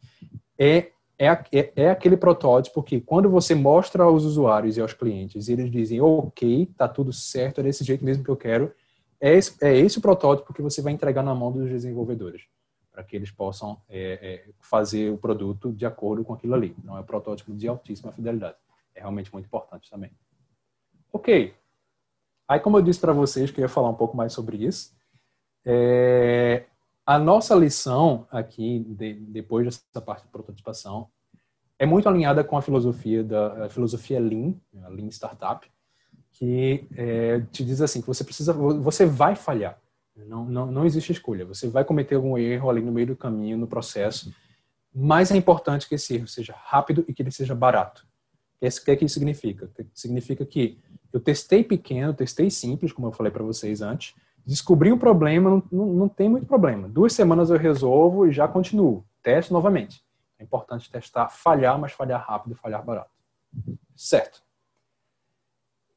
É, é, é, é, aquele protótipo que, quando você mostra aos usuários e aos clientes, eles dizem, ok, tá tudo certo, é desse jeito mesmo que eu quero, é esse, é esse o protótipo que você vai entregar na mão dos desenvolvedores, para que eles possam é, é, fazer o produto de acordo com aquilo ali. Não é um protótipo de altíssima fidelidade. É realmente muito importante também. Ok, Aí, como eu disse para vocês que eu ia falar um pouco mais sobre isso, é, a nossa lição aqui, de, depois dessa parte de prototipação, é muito alinhada com a filosofia da a filosofia Lean, a Lean Startup, que é, te diz assim que você precisa, você vai falhar, não, não, não existe escolha, você vai cometer algum erro ali no meio do caminho, no processo, mas é importante que esse erro seja rápido e que ele seja barato. O que é que isso significa? Significa que eu testei pequeno, testei simples, como eu falei para vocês antes. Descobri um problema, não, não, não, tem muito problema. Duas semanas eu resolvo e já continuo. Teste novamente. É importante testar, falhar, mas falhar rápido e falhar barato. Certo.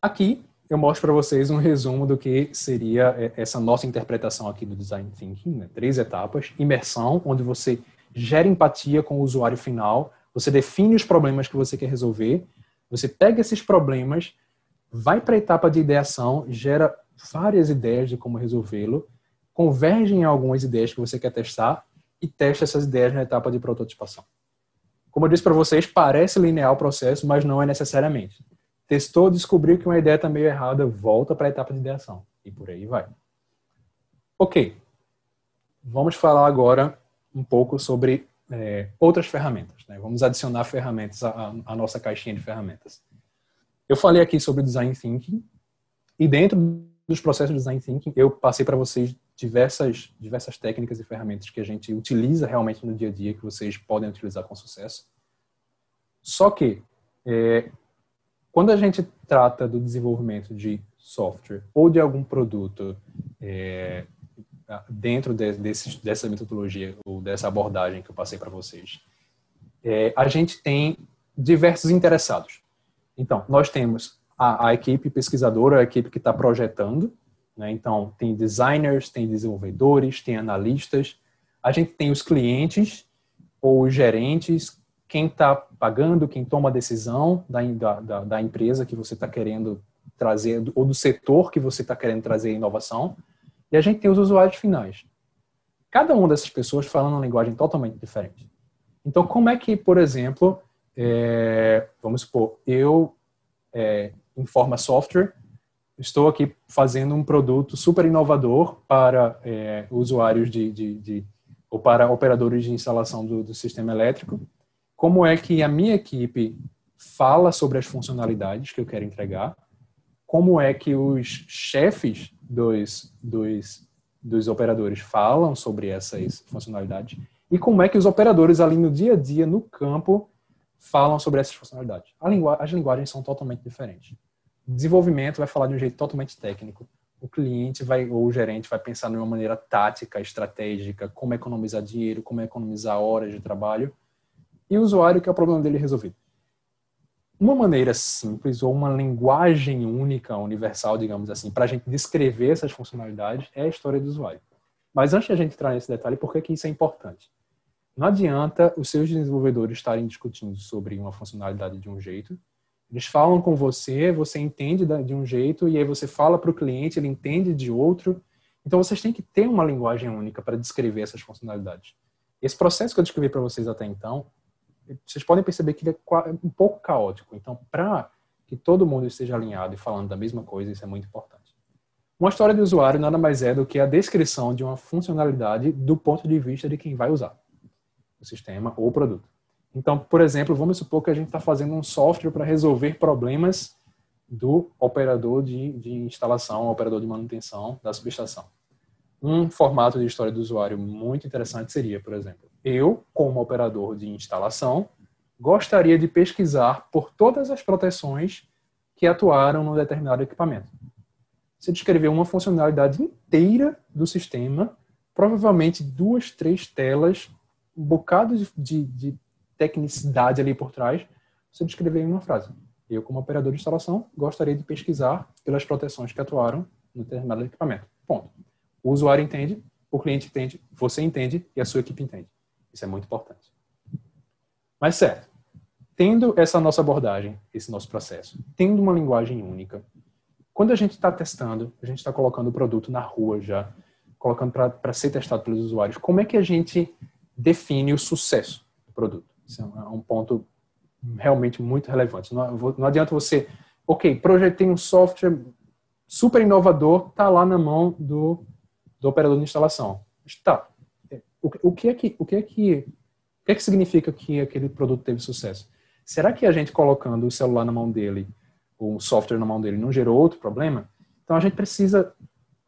Aqui eu mostro para vocês um resumo do que seria é, essa nossa interpretação aqui do Design Thinking. Né? Três etapas. Imersão, onde você gera empatia com o usuário final, você define os problemas que você quer resolver, você pega esses problemas vai para a etapa de ideação, gera várias ideias de como resolvê-lo, converge em algumas ideias que você quer testar e testa essas ideias na etapa de prototipação. Como eu disse para vocês, parece linear o processo, mas não é necessariamente. Testou, descobriu que uma ideia está meio errada, volta para a etapa de ideação e por aí vai. Ok, vamos falar agora um pouco sobre é, outras ferramentas. Né? Vamos adicionar ferramentas à, à nossa caixinha de ferramentas. Eu falei aqui sobre design thinking e dentro dos processos de design thinking eu passei para vocês diversas diversas técnicas e ferramentas que a gente utiliza realmente no dia a dia que vocês podem utilizar com sucesso. Só que é, quando a gente trata do desenvolvimento de software ou de algum produto é, dentro de, desse, dessa metodologia ou dessa abordagem que eu passei para vocês, é, a gente tem diversos interessados. Então, nós temos a, a equipe pesquisadora, a equipe que está projetando, né? então tem designers, tem desenvolvedores, tem analistas, a gente tem os clientes ou os gerentes, quem está pagando, quem toma a decisão da, da, da empresa que você está querendo trazer, ou do setor que você está querendo trazer inovação, e a gente tem os usuários finais. Cada uma dessas pessoas falando uma linguagem totalmente diferente. Então, como é que, por exemplo, é, vamos supor, eu, é, em forma software, estou aqui fazendo um produto super inovador para é, usuários de, de, de, ou para operadores de instalação do, do sistema elétrico. Como é que a minha equipe fala sobre as funcionalidades que eu quero entregar? Como é que os chefes dos, dos, dos operadores falam sobre essas funcionalidades? E como é que os operadores ali no dia a dia, no campo, falam sobre essas funcionalidades. Lingu as linguagens são totalmente diferentes. Desenvolvimento vai falar de um jeito totalmente técnico. O cliente vai ou o gerente vai pensar de uma maneira tática, estratégica, como economizar dinheiro, como economizar horas de trabalho. E o usuário que é o problema dele resolvido. Uma maneira simples ou uma linguagem única, universal, digamos assim, para a gente descrever essas funcionalidades é a história do usuário. Mas antes de a gente entrar nesse detalhe, por que, que isso é importante? Não adianta os seus desenvolvedores estarem discutindo sobre uma funcionalidade de um jeito Eles falam com você, você entende de um jeito, e aí você fala para o cliente, ele entende de outro. Então vocês têm que ter uma linguagem única para descrever essas funcionalidades. Esse processo que eu descrevi para vocês até então, vocês podem perceber que ele é um pouco caótico. Então, para que todo mundo esteja alinhado e falando da mesma coisa, isso é muito importante. Uma história de usuário nada mais é do que a descrição de uma funcionalidade do ponto de vista de quem vai usar o sistema ou o produto. Então, por exemplo, vamos supor que a gente está fazendo um software para resolver problemas do operador de, de instalação, operador de manutenção da subestação. Um formato de história do usuário muito interessante seria, por exemplo, eu, como operador de instalação, gostaria de pesquisar por todas as proteções que atuaram no determinado equipamento. Você descreveu uma funcionalidade inteira do sistema, provavelmente duas, três telas, um bocado de, de, de tecnicidade ali por trás, você descreveu em uma frase. Eu, como operador de instalação, gostaria de pesquisar pelas proteções que atuaram no determinado equipamento. Ponto. O usuário entende, o cliente entende, você entende e a sua equipe entende. Isso é muito importante. Mas certo, tendo essa nossa abordagem, esse nosso processo, tendo uma linguagem única, quando a gente está testando, a gente está colocando o produto na rua já, colocando para ser testado pelos usuários, como é que a gente define o sucesso do produto? Isso é um ponto realmente muito relevante. Não, não adianta você, ok, projetei um software super inovador, está lá na mão do, do operador de instalação. Está. O, o, que é que, o que é que, o que é que significa que aquele produto teve sucesso? Será que a gente colocando o celular na mão dele, um software na mão dele, não gerou outro problema? Então a gente precisa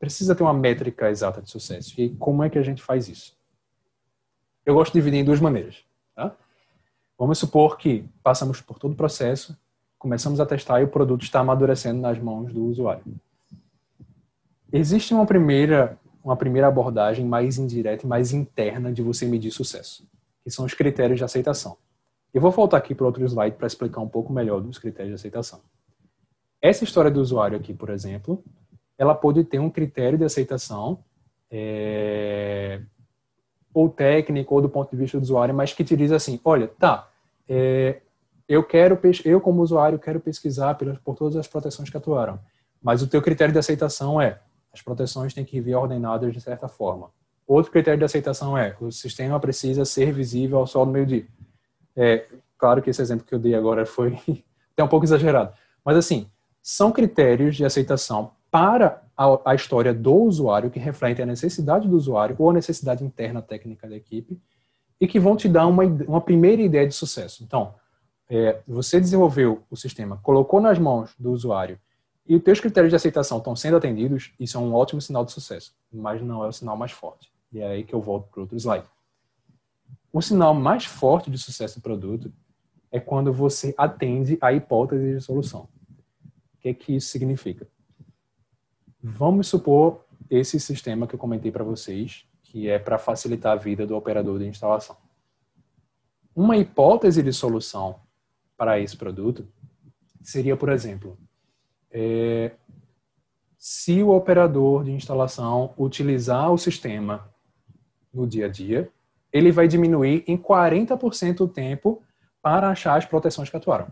precisa ter uma métrica exata de sucesso. E como é que a gente faz isso? Eu gosto de dividir em duas maneiras. Tá? Vamos supor que passamos por todo o processo, começamos a testar e o produto está amadurecendo nas mãos do usuário. Existe uma primeira, uma primeira abordagem mais indireta e mais interna de você medir sucesso, que são os critérios de aceitação. Eu vou voltar aqui para outro slide para explicar um pouco melhor dos critérios de aceitação. Essa história do usuário aqui, por exemplo, ela pode ter um critério de aceitação é, ou técnico ou do ponto de vista do usuário, mas que te diz assim, olha, tá, é, eu quero, eu como usuário quero pesquisar por, todas as proteções que atuaram, mas o teu critério de aceitação é as proteções têm que vir ordenadas de certa forma. Outro critério de aceitação é o sistema precisa ser visível ao sol do meio-dia. É, claro que esse exemplo que eu dei agora foi até um pouco exagerado, mas assim, são critérios de aceitação para a, a, história do usuário, que refletem a necessidade do usuário ou a necessidade interna técnica da equipe, e que vão te dar uma, uma primeira ideia de sucesso. Então, é, você desenvolveu o sistema, colocou nas mãos do usuário, e os teus critérios de aceitação estão sendo atendidos, isso é um ótimo sinal de sucesso, mas não é o sinal mais forte. E é aí que eu volto para outro slide. O sinal mais forte de sucesso do produto é quando você atende a hipótese de solução. O que, é que isso significa? Vamos supor esse sistema que eu comentei para vocês, que é para facilitar a vida do operador de instalação. Uma hipótese de solução para esse produto seria, por exemplo, é, se o operador de instalação utilizar o sistema no dia a dia, ele vai diminuir em 40% o tempo para achar as proteções que atuaram.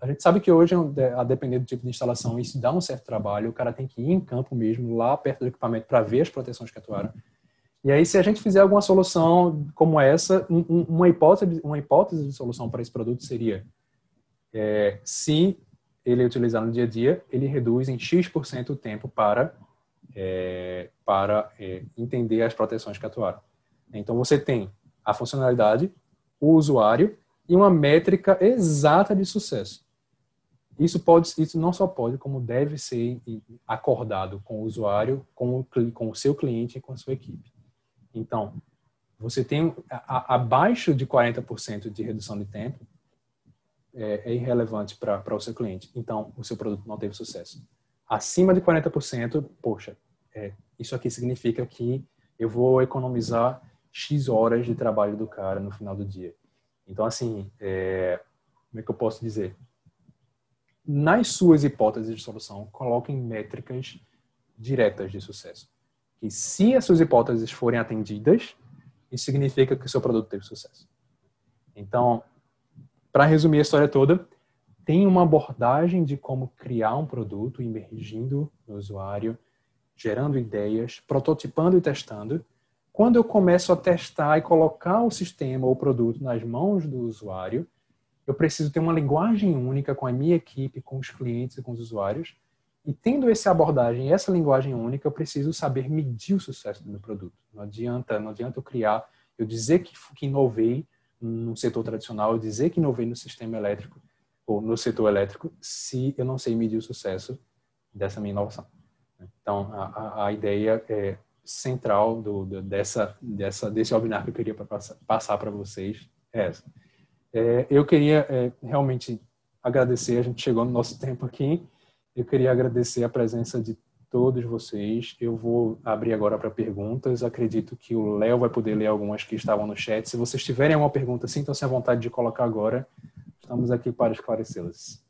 A gente sabe que hoje, a depender do tipo de instalação, isso dá um certo trabalho. O cara tem que ir em campo mesmo, lá perto do equipamento, para ver as proteções que atuaram. E aí, se a gente fizer alguma solução como essa, uma hipótese, uma hipótese de solução para esse produto seria: é, se ele utilizar no dia a dia, ele reduz em X% o tempo para, é, para é, entender as proteções que atuaram. Então, você tem a funcionalidade, o usuário e uma métrica exata de sucesso. Isso pode, isso não só pode, como deve ser acordado com o usuário, com o, com o seu cliente e com a sua equipe. Então, você tem a, abaixo de 40% de redução de tempo é, é irrelevante para o seu cliente. Então, o seu produto não teve sucesso. Acima de 40%, poxa, é, isso aqui significa que eu vou economizar X horas de trabalho do cara no final do dia. Então, assim, é, como é que eu posso dizer? nas suas hipóteses de solução, coloquem métricas diretas de sucesso. Que se as suas hipóteses forem atendidas, isso significa que o seu produto teve sucesso. Então, para resumir a história toda, tem uma abordagem de como criar um produto, emergindo no usuário, gerando ideias, prototipando e testando. Quando eu começo a testar e colocar o sistema ou o produto nas mãos do usuário, eu preciso ter uma linguagem única com a minha equipe, com os clientes e com os usuários. E tendo essa abordagem, essa linguagem única, eu preciso saber medir o sucesso do meu produto. Não adianta, não adianta eu criar, eu dizer que, que inovei no setor tradicional, dizer que inovei no sistema elétrico ou no setor elétrico, se eu não sei medir o sucesso dessa minha inovação. Então, a, a ideia é central do, do, dessa, dessa, desse webinar que eu queria passar para vocês é essa. É, eu queria é, realmente agradecer, a gente chegou no nosso tempo aqui, eu queria agradecer a presença de todos vocês. Eu vou abrir agora para perguntas. Acredito que o Léo vai poder ler algumas que estavam no chat. Se vocês tiverem alguma pergunta, sintam-se à vontade de colocar agora. Estamos aqui para esclarecê-las.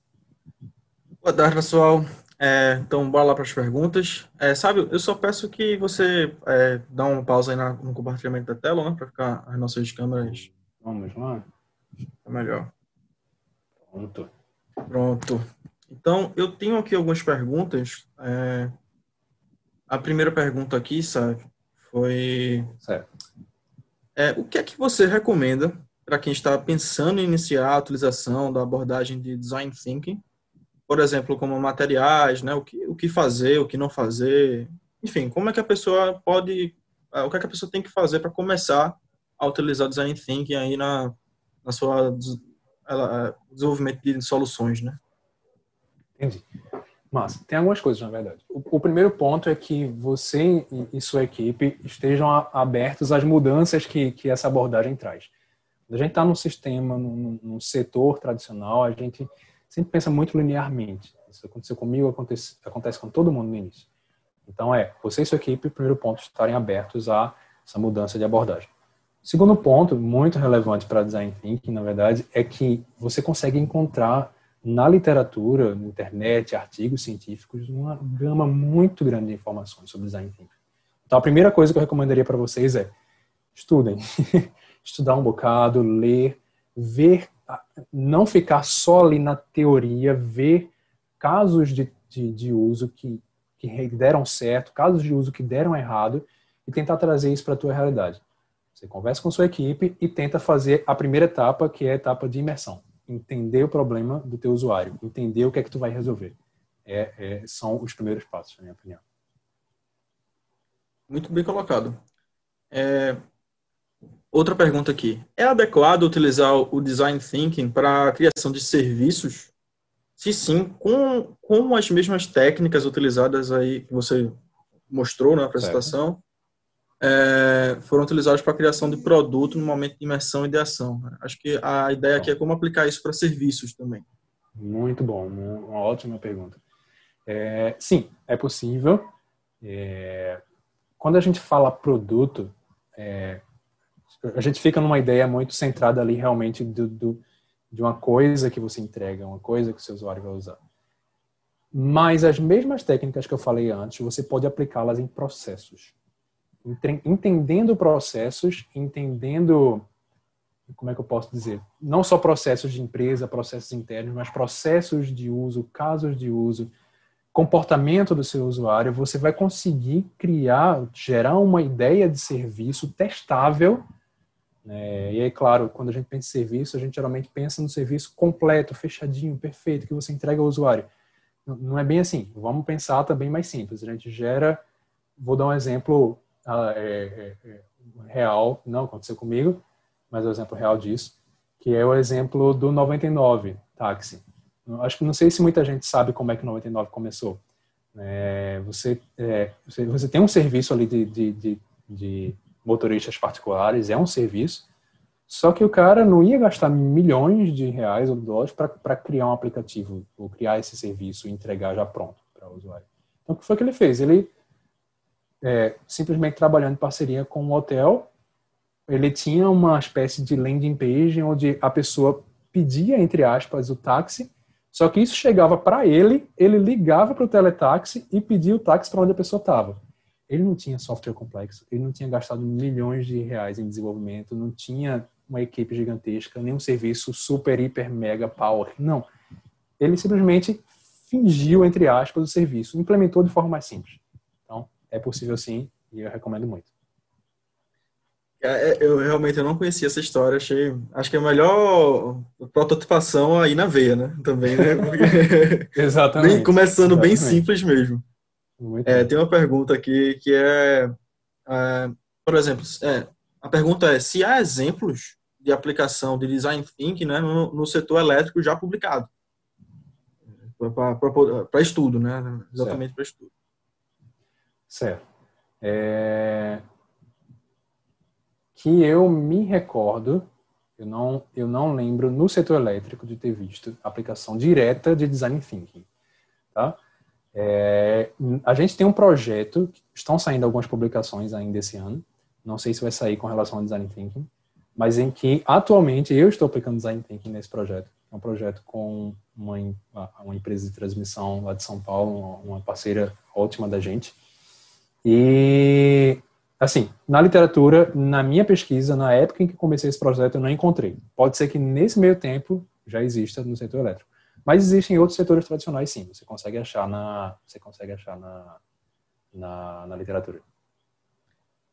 Boa tarde, pessoal. É, então, bora lá para as perguntas. É, sabe, eu só peço que você é, dá uma pausa aí na, no compartilhamento da tela, né, para ficar as nossas câmeras. Vamos lá. É melhor. Pronto. Pronto. Então, eu tenho aqui algumas perguntas. É, a primeira pergunta aqui, sabe, foi... Certo. É, o que é que você recomenda para quem está pensando em iniciar a utilização da abordagem de Design Thinking? Por exemplo, como materiais, né, o, que, o que fazer, o que não fazer, enfim, como é que a pessoa pode... É, o que é que a pessoa tem que fazer para começar a utilizar Design Thinking aí na, na sua ela, desenvolvimento de soluções, né? Entendi. Mas tem algumas coisas, na verdade. O, o, primeiro ponto é que você e, sua equipe estejam a, abertos às mudanças que, que essa abordagem traz. Quando a gente está num sistema, num, num, setor tradicional, a gente sempre pensa muito linearmente. Isso aconteceu comigo, acontece, acontece com todo mundo no início. Então, é, você e sua equipe, primeiro ponto, estarem abertos a essa mudança de abordagem. Segundo ponto, muito relevante para design thinking, na verdade, é que você consegue encontrar na literatura, na internet, artigos científicos, uma gama muito grande de informações sobre design thinking. Então, a primeira coisa que eu recomendaria para vocês é estudem. Estudar um bocado, ler, ver, não ficar só ali na teoria, ver casos de, de, de uso que, que deram certo, casos de uso que deram errado e tentar trazer isso para a tua realidade. Você conversa com sua equipe e tenta fazer a primeira etapa, que é a etapa de imersão. Entender o problema do teu usuário, entender o que é que tu vai resolver. É, é, são os primeiros passos, na minha opinião. Muito bem colocado. É, outra pergunta aqui. É adequado utilizar o Design Thinking para a criação de serviços? Se sim, com, com as mesmas técnicas utilizadas aí que você mostrou na apresentação, certo é, foram utilizados para a criação de produto no momento de imersão e de ação. Acho que a ideia aqui é como aplicar isso para serviços também. Muito bom, uma ótima pergunta. É, sim, é possível. É, quando a gente fala produto, é, a gente fica numa ideia muito centrada ali realmente do, do, de uma coisa que você entrega, uma coisa que o seu usuário vai usar. Mas as mesmas técnicas que eu falei antes, você pode aplicá-las em processos entendendo processos, entendendo como é que eu posso dizer, não só processos de empresa, processos internos, mas processos de uso, casos de uso, comportamento do seu usuário, você vai conseguir criar, gerar uma ideia de serviço testável. Né? E aí, claro, quando a gente pensa em serviço, a gente geralmente pensa no serviço completo, fechadinho, perfeito, que você entrega ao usuário. Não é bem assim. Vamos pensar também mais simples. A gente gera, vou dar um exemplo é, é, é, real, não aconteceu comigo, mas é o exemplo real disso, que é o exemplo do 99 táxi. Acho que não sei se muita gente sabe como é que o 99 começou. É, você, você, você, tem um serviço ali de, de, de, de, motoristas particulares, é um serviço, só que o cara não ia gastar milhões de reais ou dólares para criar um aplicativo, ou criar esse serviço e entregar já pronto para o usuário. Então, o que foi que ele fez? Ele é, simplesmente trabalhando em parceria com um hotel. Ele tinha uma espécie de landing page onde a pessoa pedia, entre aspas, o táxi, só que isso chegava para ele, ele ligava para o teletáxi e pedia o táxi para onde a pessoa estava. Ele não tinha software complexo, ele não tinha gastado milhões de reais em desenvolvimento, não tinha uma equipe gigantesca, nem um serviço super, hiper, mega power. Não. ele simplesmente fingiu, entre aspas, o serviço, implementou de forma mais simples. É possível sim, e eu recomendo muito. É, é, eu realmente eu não conhecia essa história, achei, acho que é a melhor prototipação aí na veia, né? Também, né? Exatamente. Bem, começando Exatamente. bem simples mesmo. É, tem uma pergunta aqui que é, é por exemplo, é, a pergunta é se há exemplos de aplicação de design thinking né, no, no setor elétrico já publicado para estudo, né? Exatamente para estudo. Certo. É, que eu me recordo, eu não, eu não lembro no setor elétrico de ter visto aplicação direta de design thinking, tá? É, a gente tem um projeto, estão saindo algumas publicações ainda esse ano, não sei se vai sair com relação ao design thinking, mas em que atualmente eu estou aplicando design thinking nesse projeto. É um projeto com uma, uma empresa de transmissão lá de São Paulo, uma parceira ótima da gente. E Assim, na literatura, na minha pesquisa, na época em que comecei esse projeto, eu não encontrei. Pode ser que nesse meio tempo já exista no setor elétrico. Mas existem outros setores tradicionais, sim. Você consegue achar na, você consegue achar na, na, na literatura.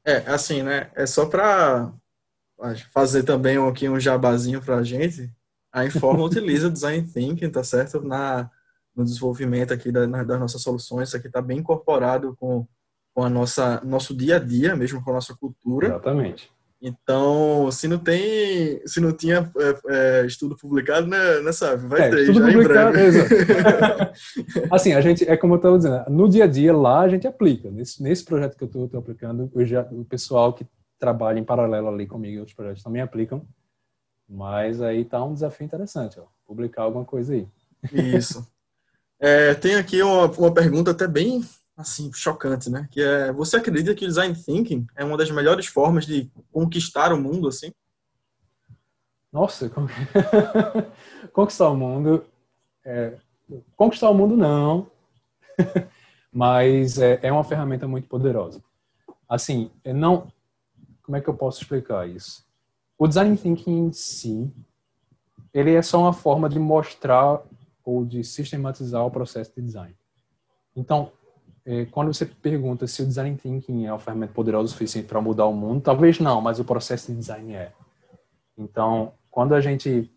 É, assim, né? É só para fazer também aqui um jabazinho para a gente. A Informa utiliza Design Thinking, tá certo? Na, no desenvolvimento aqui da, das nossas soluções. Isso aqui está bem incorporado com com a nossa nosso dia a dia, mesmo com a nossa cultura. Exatamente. Então, se não tem, se não tinha é, é, estudo publicado, né, né sabe? Vai é, ter já publicado, em breve. assim, a gente é como eu estava dizendo, no dia a dia lá a gente aplica. Nesse, nesse projeto que eu estou aplicando, eu já, o pessoal que trabalha em paralelo ali comigo outros projetos também aplicam. Mas aí tá um desafio interessante, ó, publicar alguma coisa aí. Isso. É, tem aqui uma, uma pergunta até bem assim, chocante, né? Que é, você acredita que o design thinking é uma das melhores formas de conquistar o mundo, assim? Nossa, conquistar o mundo, é, conquistar o mundo não, mas é, é, uma ferramenta muito poderosa. Assim, é não, como é que eu posso explicar isso? O design thinking em si, ele é só uma forma de mostrar ou de sistematizar o processo de design. Então, quando você pergunta se o design thinking é uma ferramenta poderosa o suficiente para mudar o mundo, talvez não, mas o processo de design é. Então, quando a gente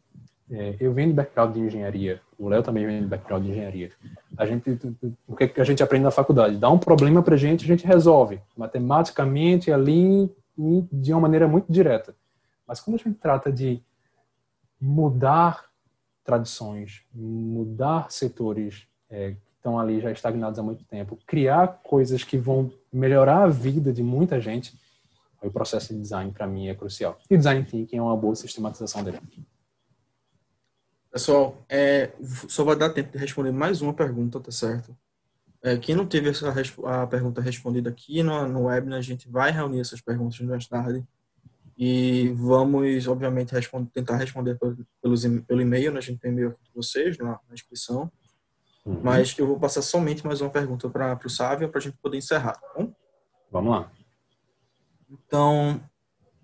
é, eu venho de background de engenharia, o Léo também vem de background de engenharia. A gente, o que a gente aprende na faculdade? Dá um problema para a gente, a gente resolve matematicamente ali de uma maneira muito direta. Mas quando a gente trata de mudar tradições, mudar setores é, estão ali já estagnados há muito tempo, criar coisas que vão melhorar a vida de muita gente, o processo de design para mim é crucial. E design thinking é uma boa sistematização dele. Pessoal, é, só vai dar tempo de responder mais uma pergunta, tá certo? É, quem não teve essa a pergunta respondida aqui no, no webinar, a gente vai reunir essas perguntas mais tarde e vamos, obviamente, tentar responder pelo, pelo e-mail, né? a gente tem e-mail aqui de vocês na, na inscrição. Uhum. Mas eu vou passar somente mais uma pergunta para o Sávio para a gente poder encerrar, tá bom? Vamos lá. Então,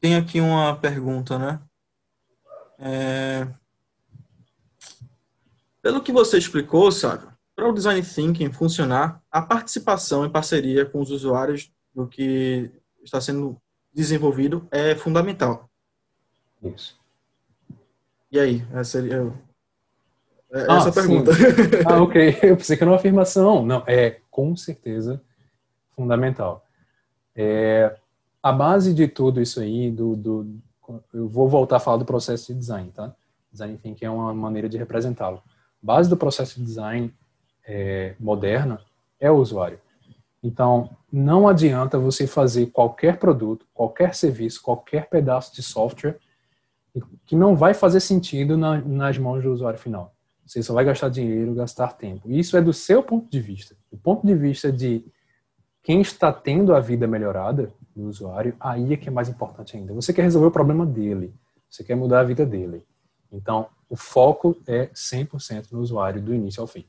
tem aqui uma pergunta, né? É... Pelo que você explicou, Sávio, para o Design Thinking funcionar, a participação em parceria com os usuários do que está sendo desenvolvido é fundamental. Isso. E aí, essa seria é, ah, essa pergunta. Ah, ok. Eu pensei que era uma afirmação. Não, é com certeza fundamental. É, a base de tudo isso aí, do, do, eu vou voltar a falar do processo de design, tá? Design thinking é uma maneira de representá-lo. Base do processo de design é, moderna é o usuário. Então, não adianta você fazer qualquer produto, qualquer serviço, qualquer pedaço de software que não vai fazer sentido na, nas mãos do usuário final. Você só vai gastar dinheiro, gastar tempo. Isso é do seu ponto de vista. Do ponto de vista de quem está tendo a vida melhorada do usuário, aí é que é mais importante ainda. Você quer resolver o problema dele. Você quer mudar a vida dele. Então, o foco é 100% no usuário, do início ao fim.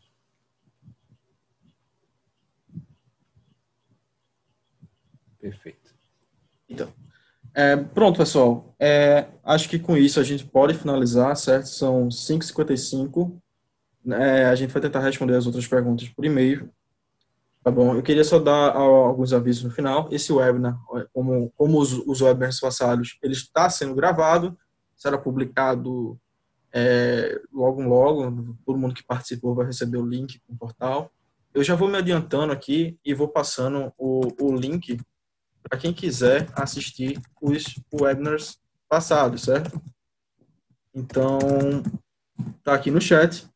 Perfeito. Então, é, pronto, pessoal. É, acho que com isso a gente pode finalizar, certo? São 5h55. É, a gente vai tentar responder as outras perguntas por e-mail. Tá bom? Eu queria só dar alguns avisos no final. Esse webinar, como, como os, os webinars passados, ele está sendo gravado, será publicado é, logo logo. Todo mundo que participou vai receber o link no portal. Eu já vou me adiantando aqui e vou passando o, o link para quem quiser assistir os webinars passados, certo? Então, tá aqui no chat,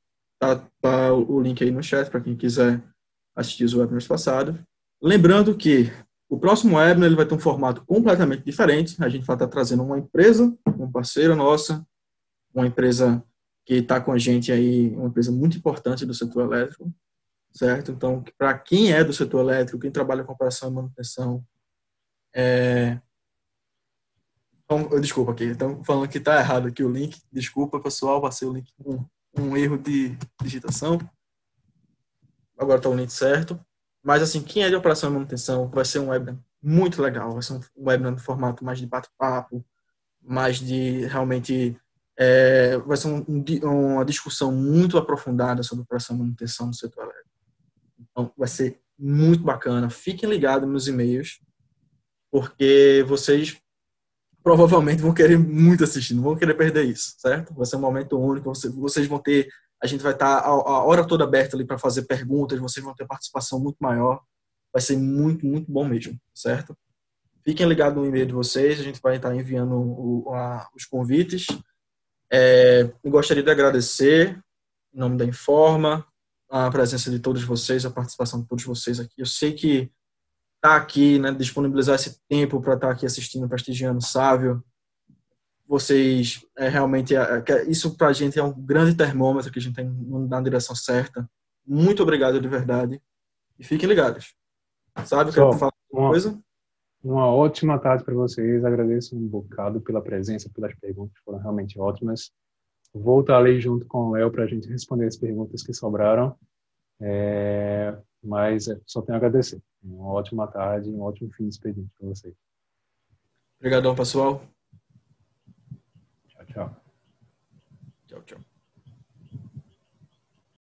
tá, tá o link aí no chat para quem quiser assistir os webinars passados. Lembrando que o próximo webinar ele vai ter um formato completamente diferente. A gente vai estar trazendo uma empresa, uma parceira nossa, uma empresa que está com a gente aí, uma empresa muito importante do setor elétrico, certo? Então, para quem é do setor elétrico, quem trabalha com operação e manutenção, é... Então, desculpa aqui, estão falando que está errado aqui o link. Desculpa, pessoal, passei o link com um erro de digitação agora está o link certo. Mas, assim, quem é de operação e manutenção vai ser um webinar muito legal. Vai ser um webinar no formato mais de bate-papo, mais de realmente. É, vai ser um, uma discussão muito aprofundada sobre operação e manutenção no setor elétrico. Então, vai ser muito bacana. Fiquem ligados nos e-mails, porque vocês provavelmente vão querer muito assistir, não vão querer perder isso, certo? Vai ser um momento único, vocês vão ter a gente vai estar a, a hora toda aberta ali para fazer perguntas, vocês vão ter participação muito maior. Vai ser muito, muito bom mesmo, certo? Fiquem ligados no e-mail de vocês, a gente vai estar enviando o, a, os convites. É, gostaria de agradecer, em nome da Informa, a presença de todos vocês, a participação de todos vocês aqui. Eu sei que estar tá aqui, né, disponibilizar esse tempo para estar tá aqui assistindo, prestigiando Sávio, vocês é, realmente é, é isso para a gente é um grande termômetro que a gente tem na direção certa. Muito obrigado de verdade e fiquem ligados. Sabe? Quer falar uma coisa? Uma ótima tarde para vocês. Agradeço um bocado pela presença, pelas perguntas, foram realmente ótimas. Vou estar ali junto com o Léo para a gente responder as perguntas que sobraram. É, mas é, só tenho a agradecer. Uma ótima tarde, um ótimo fim de expediente para vocês. Obrigadão, pessoal. Tchau, tchau. Tchau, tchau.